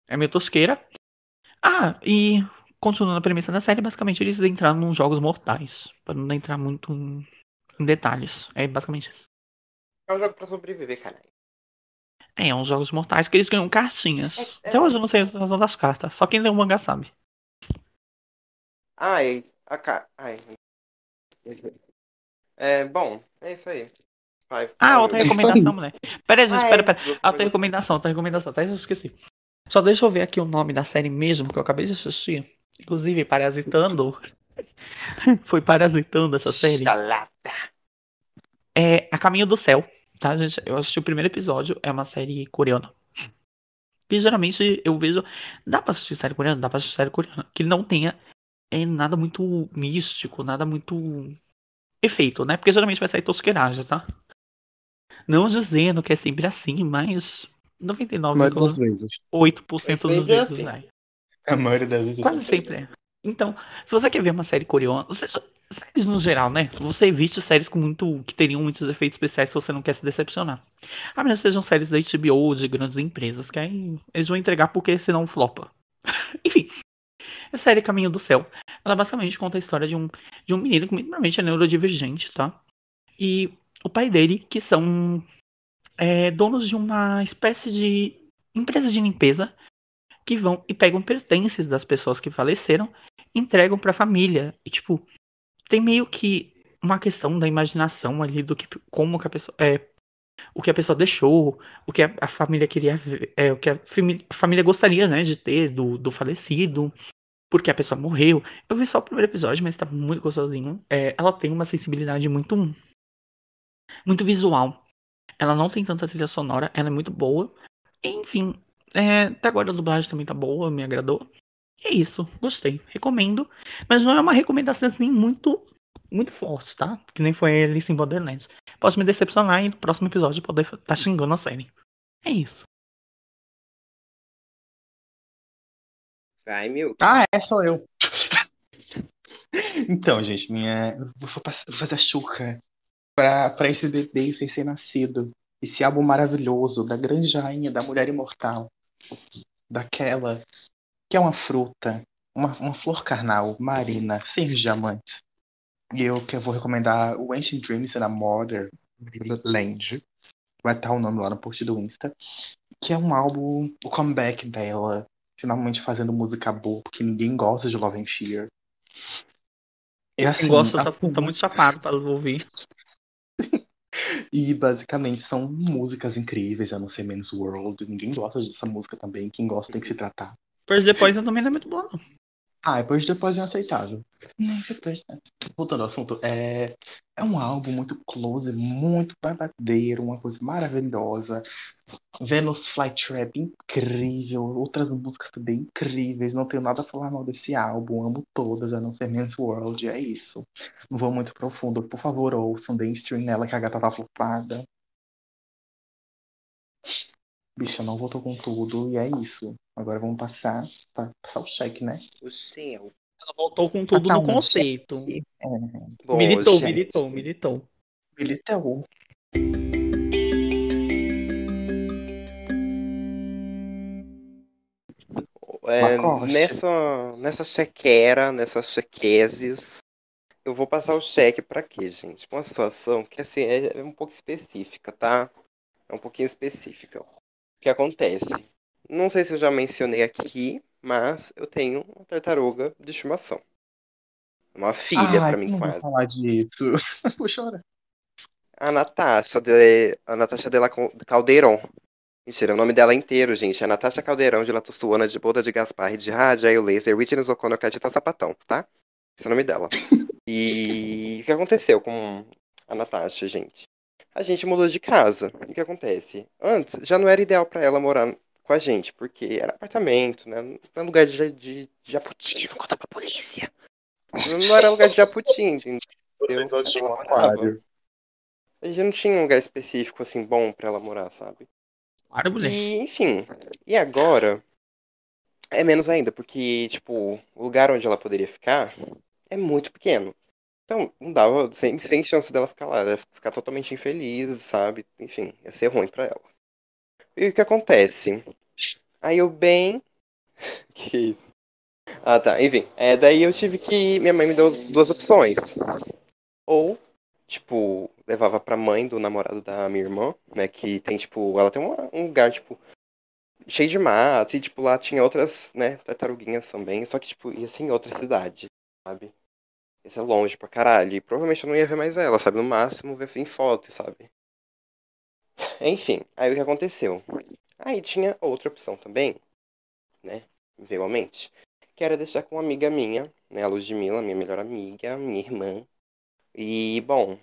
É meio tosqueira. Ah, e continuando a premissa da série, basicamente eles entraram nos jogos mortais. Pra não entrar muito em, em detalhes. É basicamente isso. É um jogo pra sobreviver, caralho. É, uns jogos mortais que eles ganham cartinhas. É- Até hoje eu não sei a razão das cartas. Só quem lê o mangá sabe. Ai, a ca... Ai. É, bom, é isso aí. Vai, Ah, outra eu- isso recomendação, mulher. Pera aí, gente, Ah, pera, é, pera. Outra recomendação, outra recomendação. Até eu esqueci. Só deixa eu ver aqui o nome da série mesmo que eu acabei de assistir. Inclusive, Parasitando. Foi Parasitando essa série. Chalata. É A Caminho do Céu, tá, gente? Eu assisti o primeiro episódio, é uma série coreana. Que geralmente eu vejo. Dá pra assistir série coreana? Dá pra assistir série coreana. Que não tenha é, nada muito místico, nada muito efeito, né? Porque geralmente vai sair tosqueiragem, tá? Não dizendo que é sempre assim, mas A maioria das 99,8% vezes. É dos vezes assim. vai. A maioria das vezes. Quase sempre é. Então, se você quer ver uma série coreana, você séries no geral, né? Você evite séries com muito que teriam muitos efeitos especiais se você não quer se decepcionar. A menos que sejam séries da HBO ou de grandes empresas, que aí eles vão entregar porque senão flopa. Enfim, a série Caminho do Céu, ela basicamente conta a história de um de um menino que muito provavelmente é neurodivergente, tá? E o pai dele, que são é, donos de uma espécie de empresa de limpeza que vão e pegam pertences das pessoas que faleceram entregam pra família. E, tipo, tem meio que uma questão da imaginação ali do que como que a pessoa é o que a pessoa deixou, o que a, a família queria é, o que a, a família gostaria, né, de ter do, do falecido, porque a pessoa morreu. Eu vi só o primeiro episódio, mas tá muito gostosinho. É, ela tem uma sensibilidade muito muito visual. Ela não tem tanta trilha sonora, ela é muito boa. Enfim, é, até agora a dublagem também tá boa, me agradou. É isso, gostei, recomendo. Mas não é uma recomendação assim muito, muito forte, tá? Que nem foi Alice em Borderlands. Posso me decepcionar e no próximo episódio poder estar tá xingando a série. É isso. Vai, Milk. Ah, é, sou eu. então, gente, minha. Vou fazer a chuca pra, pra esse bebê sem ser nascido. Esse álbum maravilhoso da grande rainha da mulher imortal. Daquela que é uma fruta, uma, uma flor carnal, marina, sem diamantes. E eu que eu vou recomendar o Ancient Dreams in a Modern Land. Vai estar o nome lá no post do Insta. Que é um álbum, o comeback dela, finalmente fazendo música boa, porque ninguém gosta de Love and Fear. E assim, Quem gosta a... tá, tá muito chapado para ouvir. e basicamente são músicas incríveis, a não ser Men's World. Ninguém gosta dessa música também. Quem gosta tem que se tratar. Depois depois também não é muito boa, não. Ah, depois depois é aceitável. depois, né? Voltando ao assunto, é, é um álbum muito close, muito babadeiro, uma coisa maravilhosa. Venus Flytrap, incrível. Outras músicas também incríveis. Não tenho nada a falar mal desse álbum. Amo todas, a não ser Men's World. É isso. Não vou muito profundo. Por favor, ouçam. Deem stream nela que a gata tá flopada. Bicha, não voltou com tudo. E é isso. Agora vamos passar, passar o cheque, né? O céu. Ela voltou com tudo passar no um conceito. É. Bom, militou, gente. militou, militou. Militou. É, nessa, nessa chequera, nessas chequeses, eu vou passar o cheque para quê, gente? Uma situação que assim é, é um pouco específica, tá? É um pouquinho específica. O que acontece? Não sei se eu já mencionei aqui, mas eu tenho uma tartaruga de estimação. Uma filha para mim quase. Falar disso. vou chorar. A Natasha de a Natasha de la Caldeirão. Mentira, o nome dela é inteiro, gente. É Natasha Caldeirão de Latostuana de Boda de Gaspar de Rádio, Laser, Witness O'Connor, Cadita Sapatão, tá? Esse é o nome dela. E o que aconteceu com a Natasha, gente? A gente mudou de casa. E o que acontece? Antes, já não era ideal para ela morar com a gente, porque era apartamento, né? Não era lugar de, de, de japuti, não conta pra polícia. Não era lugar de japuti, entendeu? Vocês não tinham um aquário. A gente não tinha um lugar específico, assim, bom pra ela morar, sabe? Claro, mulher. E, enfim, e agora é menos ainda, porque, tipo, o lugar onde ela poderia ficar é muito pequeno. Então, não dava, sem, sem chance dela ficar lá, ela ia ficar totalmente infeliz, sabe? Enfim, ia ser ruim pra ela. E o que acontece? Aí eu bem. que isso? Ah, tá. Enfim, é, daí eu tive que. Minha mãe me deu duas opções. Ou, tipo, levava pra mãe do namorado da minha irmã, né? Que tem, tipo. Ela tem uma, um lugar, tipo. Cheio de mato, e, tipo, lá tinha outras, né, tartaruguinhas também, só que, tipo, ia ser em outra cidade, sabe? Ia ser longe pra caralho, e provavelmente eu não ia ver mais ela, sabe? No máximo ver em foto, sabe? Enfim, aí o que aconteceu? Aí tinha outra opção também, né? Veio à mente. Que era deixar com uma amiga minha, né? A Ludmilla, minha melhor amiga, minha irmã. E, bom,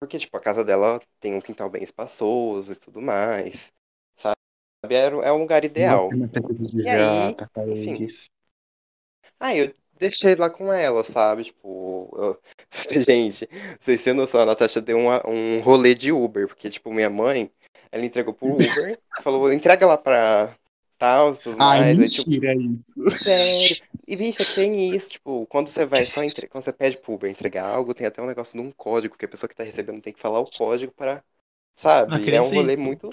porque, tipo, a casa dela tem um quintal bem espaçoso e tudo mais. Sabe? Era, é um lugar ideal. E aí, enfim. Aí eu deixei lá com ela, sabe? Tipo, eu... gente, vocês têm noção, a Natasha deu uma, um rolê de Uber, porque, tipo, minha mãe, ela entregou pro Uber, falou, entrega lá pra tal, tudo Ai, mais. mentira aí, tipo, isso. Sério. E, bicha, tem isso, tipo, quando você vai só entre... quando você pede pro Uber entregar algo, tem até um negócio de um código, que a pessoa que tá recebendo tem que falar o código para sabe? É um rolê muito.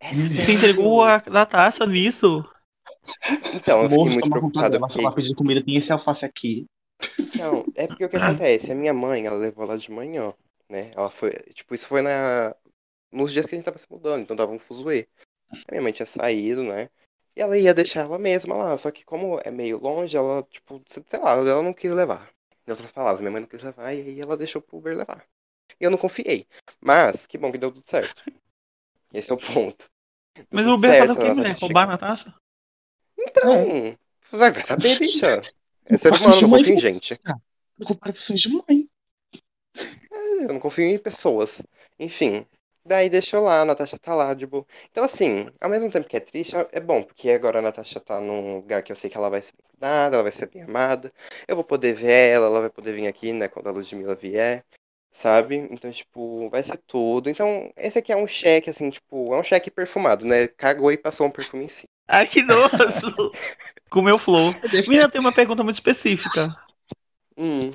É você entregou a, a taça nisso? Então, eu fiquei muito preocupado. Porque... Você pedir comida, tem esse alface aqui. Não, é porque o que acontece? A minha mãe, ela levou lá de manhã, né? Ela foi, tipo, isso foi na nos dias que a gente tava se mudando, então tava um fuzuê. A minha mãe tinha saído, né? E ela ia deixar ela mesma lá, só que como é meio longe, ela, tipo, sei lá, ela não quis levar. Em outras palavras, minha mãe não quis levar e aí ela deixou pro Uber levar. E eu não confiei. Mas, que bom que deu tudo certo. Esse é o ponto. Deu Mas o Uber certo, fazer o que, mulher? Roubar na taça? Então, é. vai, vai saber, bicha. É ser humano, não confio em gente. Culpar pessoas de mãe. É, eu não confio em pessoas. Enfim, Daí deixou lá, a Natasha tá lá, de boa. Então, assim, ao mesmo tempo que é triste, é bom, porque agora a Natasha tá num lugar que eu sei que ela vai ser bem cuidada, ela vai ser bem amada. Eu vou poder ver ela, ela vai poder vir aqui, né, quando a Ludmilla vier, sabe? Então, tipo, vai ser tudo. Então, esse aqui é um cheque, assim, tipo, é um cheque perfumado, né? Cagou e passou um perfume em si. Ai, que nojo! Com o meu flow. Menina, tem uma pergunta muito específica. Hum.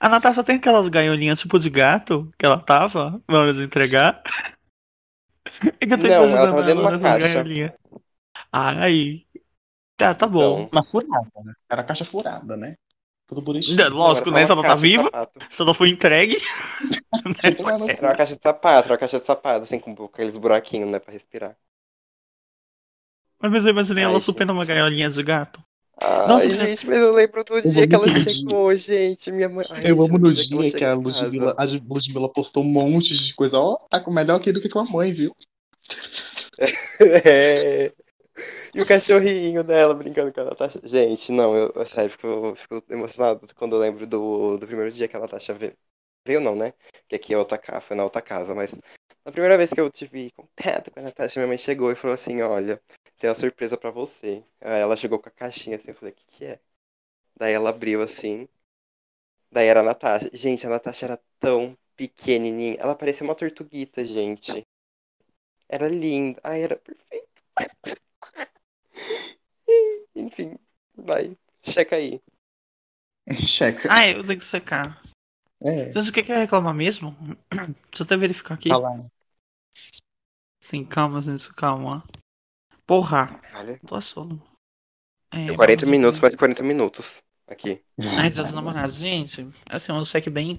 A Natasha tem aquelas gaiolinhas tipo de gato que ela tava na hora de entregar? É que eu tô Não, ela tava dentro de uma caixa. gaiolinhas. Ai. Tá, tá bom. Então, Mas furada, né? Era a caixa furada, né? Tudo bonitinho. Não, Lógico, né? Se ela uma tá de viva, se ela foi entregue. né? Era uma caixa de sapato, era uma caixa de sapato, assim, com aqueles buraquinhos, né, pra respirar. Mas eu imaginei ela Ai, super gente. numa gaiolinha de gato. Ai, Nossa, gente, mas eu lembro do dia amo que ela dia. chegou, gente. Minha mãe. Ai, Eu gente, amo no dia dia que a. Ludmilla, a Ludmilla postou um monte de coisa. Ó, tá com melhor aqui do que com a mãe, viu? É. E o cachorrinho dela brincando com a Natasha. Gente, não, eu, eu sério, fico, fico emocionado quando eu lembro do, do primeiro dia que a Natasha veio. Veio não, né? Que aqui é outra casa, foi na outra casa, mas na primeira vez que eu tive contato com a Natasha, minha mãe chegou e falou assim, olha, tem uma surpresa pra você. Aí ela chegou com a caixinha assim, eu falei, o que que é? Daí ela abriu assim. Daí era a Natasha. Gente, a Natasha era tão pequenininha. Ela parecia uma tortuguita, gente. Era linda. Ai, era perfeito. Enfim, vai. Checa aí. Checa. Ah, eu tenho que secar. É, Mas o que que é reclamar mesmo? Deixa eu até verificar aqui. tá lá. Sim, calma, gente, calma. Porra, Olha. tô sono. É, Deu 40 vamos- minutos, mais de 40 minutos. Aqui. Ai, Deus namorados, gente. Assim, um cheque bem.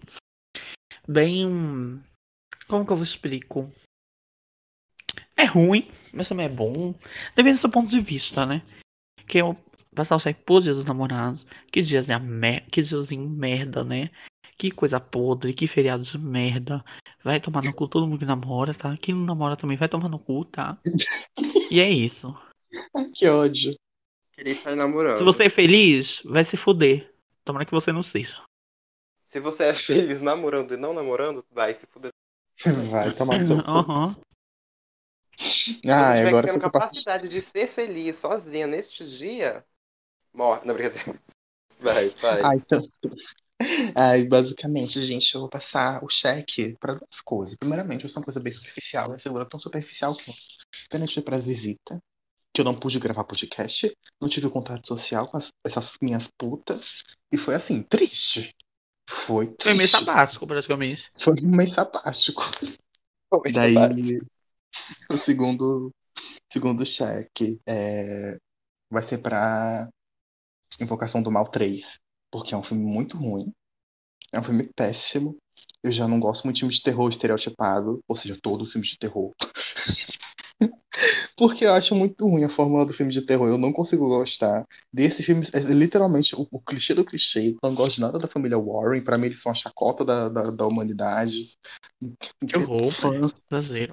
Bem. Como que eu vos explico? É ruim, mas também é bom. Depende do seu ponto de vista, né? Que eu passar o cheque por dia dos namorados. Que dias de mer... que diazinho merda, né? Que coisa podre, que feriado de merda. Vai tomar no cu todo mundo que namora, tá? Quem não namora também vai tomar no cu, tá? E é isso. Ai, que ódio. Queria estar namorando. Se você é feliz, vai se fuder. Tomara que você não seja. Se você é feliz namorando e não namorando, vai se fuder. Vai tomar no seu cu. Aham. Se Ah, você tiver agora tendo você passa. capacidade de ser feliz sozinha neste dia, morre. Não, brincadeira. Vai, vai. Ah, então. Ai, basicamente, gente, eu vou passar o cheque para duas coisas. Primeiramente, vai ser uma coisa bem superficial, né? Segura tão superficial que apenas foi para as visitas, que eu não pude gravar podcast, não tive contato social com as- essas minhas putas, e foi assim, triste. Foi Foi meio triste. sabático, praticamente. Foi um mês sabático. Foi, Daí, vai. o segundo, segundo cheque é, vai ser pra Invocação do Mal 3, porque é um filme muito ruim, é um filme péssimo. Eu já não gosto muito de filme de terror estereotipado, ou seja, todos os filmes de terror. Porque eu acho muito ruim a fórmula do filme de terror. Eu não consigo gostar desse filme. É literalmente o, o clichê do clichê. Eu não gosto de nada da família Warren. Pra mim, eles são a chacota da, da, da humanidade. Que horror, Fãs.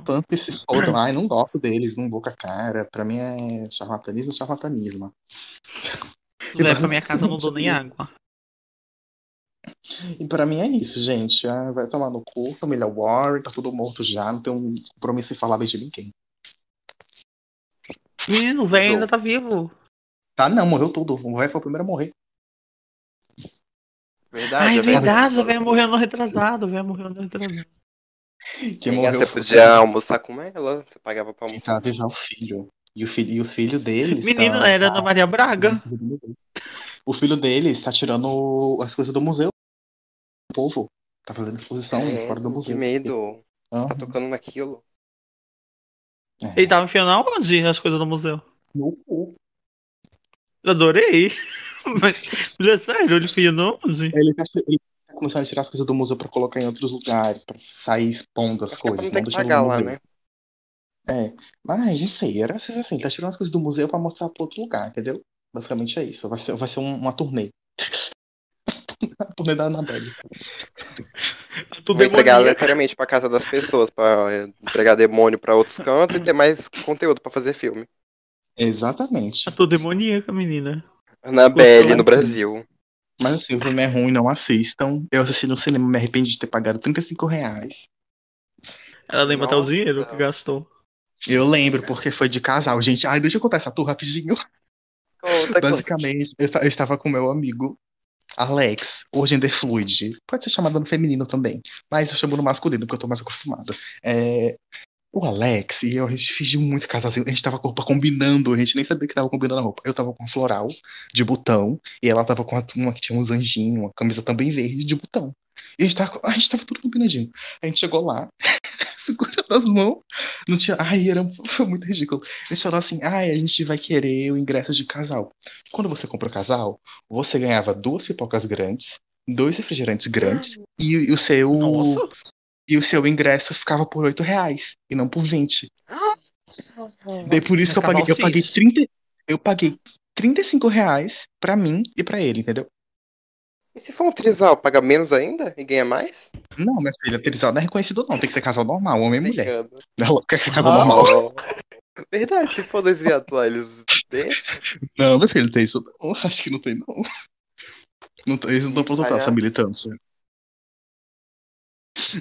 Tanto que se fodam, ai, não gosto deles, não vou com a cara. Pra mim é charlatanismo, charlatanismo. Vier pra minha casa, eu não dou nem água. E pra mim é isso, gente. Ah, vai tomar no cu, família Warren, tá tudo morto já, não tem um compromisso em falar bem de ninguém. Menino, o velho ainda tá vivo. Tá, não, morreu tudo. O velho foi o primeiro a morrer. Verdade, Ai, é verdade, o velho morreu no retrasado. O velho morreu no retrasado. Legal, morreu Você podia almoçar com ela, você pagava pra almoçar. tava já o filho. E, o filho, e os filhos deles. Menino, tá- era Ana Maria Braga. O filho deles tá tirando as coisas do museu. Povo tá fazendo exposição fora do É, que museu. medo. Tá tocando naquilo. É. Ele tava enfiando aonde as coisas do museu? No cu. Adorei. Mas, mas é sério, ele enfiando aonde? Ele tá, ele tá começando a tirar as coisas do museu pra colocar em outros lugares, pra sair expondo as Acho que é coisas, não ter não que deixando pagar lá, museu. né? É, mas não sei, era assim, assim, tá tirando as coisas do museu pra mostrar pra outro lugar, entendeu? Basicamente é isso. Vai ser, vai ser um- uma turnê. a turnê da Annabelle. Tudo Vou entregar aleatoriamente pra casa das pessoas, pra entregar demônio pra outros cantos e ter mais conteúdo pra fazer filme. Exatamente. Tá tudo demoníaca, menina. Annabelle Gostou, no né? Brasil. Mas assim, o filme é ruim, não assistam. Eu assisti no cinema, me arrependi de ter pagado 35 reais. Ela lembra até o Nossa. dinheiro que gastou. Eu lembro, porque foi de casal, gente. Ai, deixa eu contar essa tour rapidinho. Conta, conta. Basicamente, eu, esta- eu estava com meu amigo Alex, o gender fluid. Pode ser chamado no feminino também, mas eu chamo no masculino porque eu tô mais acostumado. É, o Alex e eu, a gente fingiu muito casalzinho. A gente tava com a roupa combinando, a gente nem sabia que tava combinando a roupa. Eu tava com um floral de botão e ela tava com uma que tinha uns anjinhos, uma camisa também verde de botão. E a gente tava, a gente tava tudo combinadinho. A gente chegou lá, segurando as mãos. Não tinha. Ai, era foi muito ridículo. Eles falaram assim: ai, a gente vai querer o ingresso de casal. Quando você compra o casal, você ganhava duas pipocas grandes, dois refrigerantes grandes e, e o seu. Nossa. E o seu ingresso ficava por 8 reais e não por 20. Daí por isso que eu paguei, eu paguei cis. 30, eu paguei 35 reais pra mim e pra ele, entendeu? E se for um trisal, paga menos ainda e ganha mais? Não, minha filha, trisal não é reconhecido não, tem que ser casal normal, homem e mulher. Não, quer que é casal Ah. normal? Verdade, se for dois viados lá, eles deixam. Não, meu filho, tem isso não. Acho que não tem não. não tô- eles não estão prontos pra essa militância.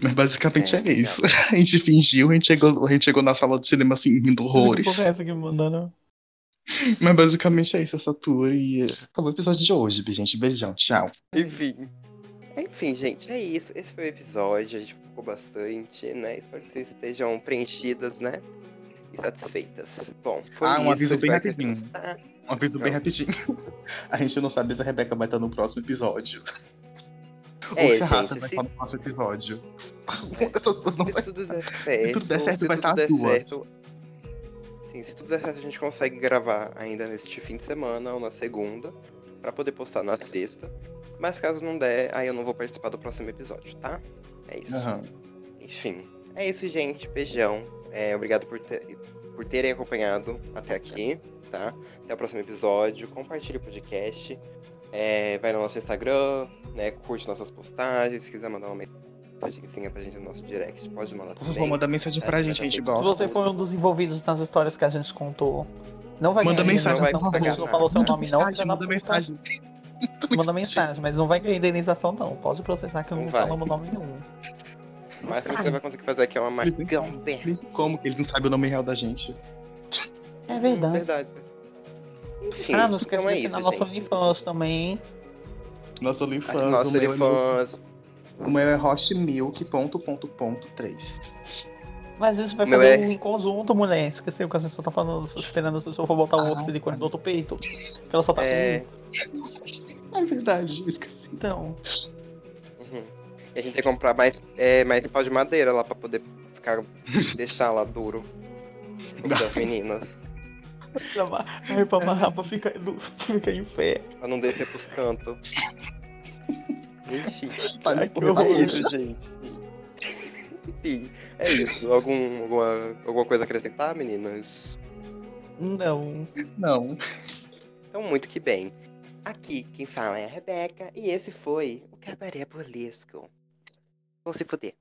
Mas basicamente É, é, isso. A gente fingiu, a gente chegou, a gente chegou na sala de cinema assim, rindo horrores. Que porra é essa que me mandaram? Mas basicamente é isso, essa tour. E acabou o episódio de hoje, gente. Beijão, tchau. Enfim. Enfim, gente, é isso. Esse foi o episódio. A gente focou bastante, né? Espero que vocês estejam preenchidas, né? E satisfeitas. Bom, foi Ah, um isso. aviso bem rapidinho. Um aviso bem Não. rapidinho. A gente não sabe se a Rebeca vai estar no próximo episódio. É, Ou se a Rata gente, vai se- estar no próximo episódio. É. Se tudo der certo. tudo der certo, se vai estar as duas. certo. Sim, se tudo der certo, a gente consegue gravar ainda neste fim de semana ou na segunda. Pra poder postar na sexta. Mas caso não der, aí eu não vou participar do próximo episódio, tá? É isso. Aham. Enfim, é isso, gente. Beijão. É, obrigado por, ter- por terem acompanhado até aqui, tá? Até o próximo episódio. Compartilhe o podcast. É, vai no nosso Instagram, né? Curte nossas postagens. Se quiser mandar uma mensagenzinha pra gente no nosso direct, pode mandar também. favor, manda mensagem pra É, gente, a gente se Se gosta. você for um dos envolvidos nas histórias que a gente contou, não vai Manda ganhar mensagem, porque a gente favor. não falou seu Manda nome não. mensagem, da manda mensagem. Manda mensagem, mas não vai ganhar indenização não. Pode processar que eu Não não vai. falamos nome nenhum. Mas o que você vai conseguir fazer aqui é uma. Nem Como que eles não sabem o nome real da gente? É verdade. Verdade. Enfim, Ah, não esquece então é isso, nosso. OnlyFans também. Nosso OnlyFans. Nosso o meu é OnlyFans. O meu é hostmilk.ponto.3. Mas isso vai fazer é- em conjunto, mulher. Esqueceu que a gente só tá falando, esperando se eu for botar o Ah, outro silicone do outro peito. Ela só tá É. com É verdade, esqueci. Então. Uhum. E a gente tem que comprar mais, é, mais pau de madeira lá pra poder ficar, deixar lá duro. Das meninas. Ai, pra amarrar, pra ficar, pra ficar em pé. Pra não descer pros cantos. Enfim. De que horror. É isso, gente. Enfim, é isso. Algum, alguma, alguma coisa a acrescentar, meninas? Não. Não. Então, muito que bem. Aqui, quem fala é a Rebeca, e esse foi o Cabaré Burlesco. Vou se fuder.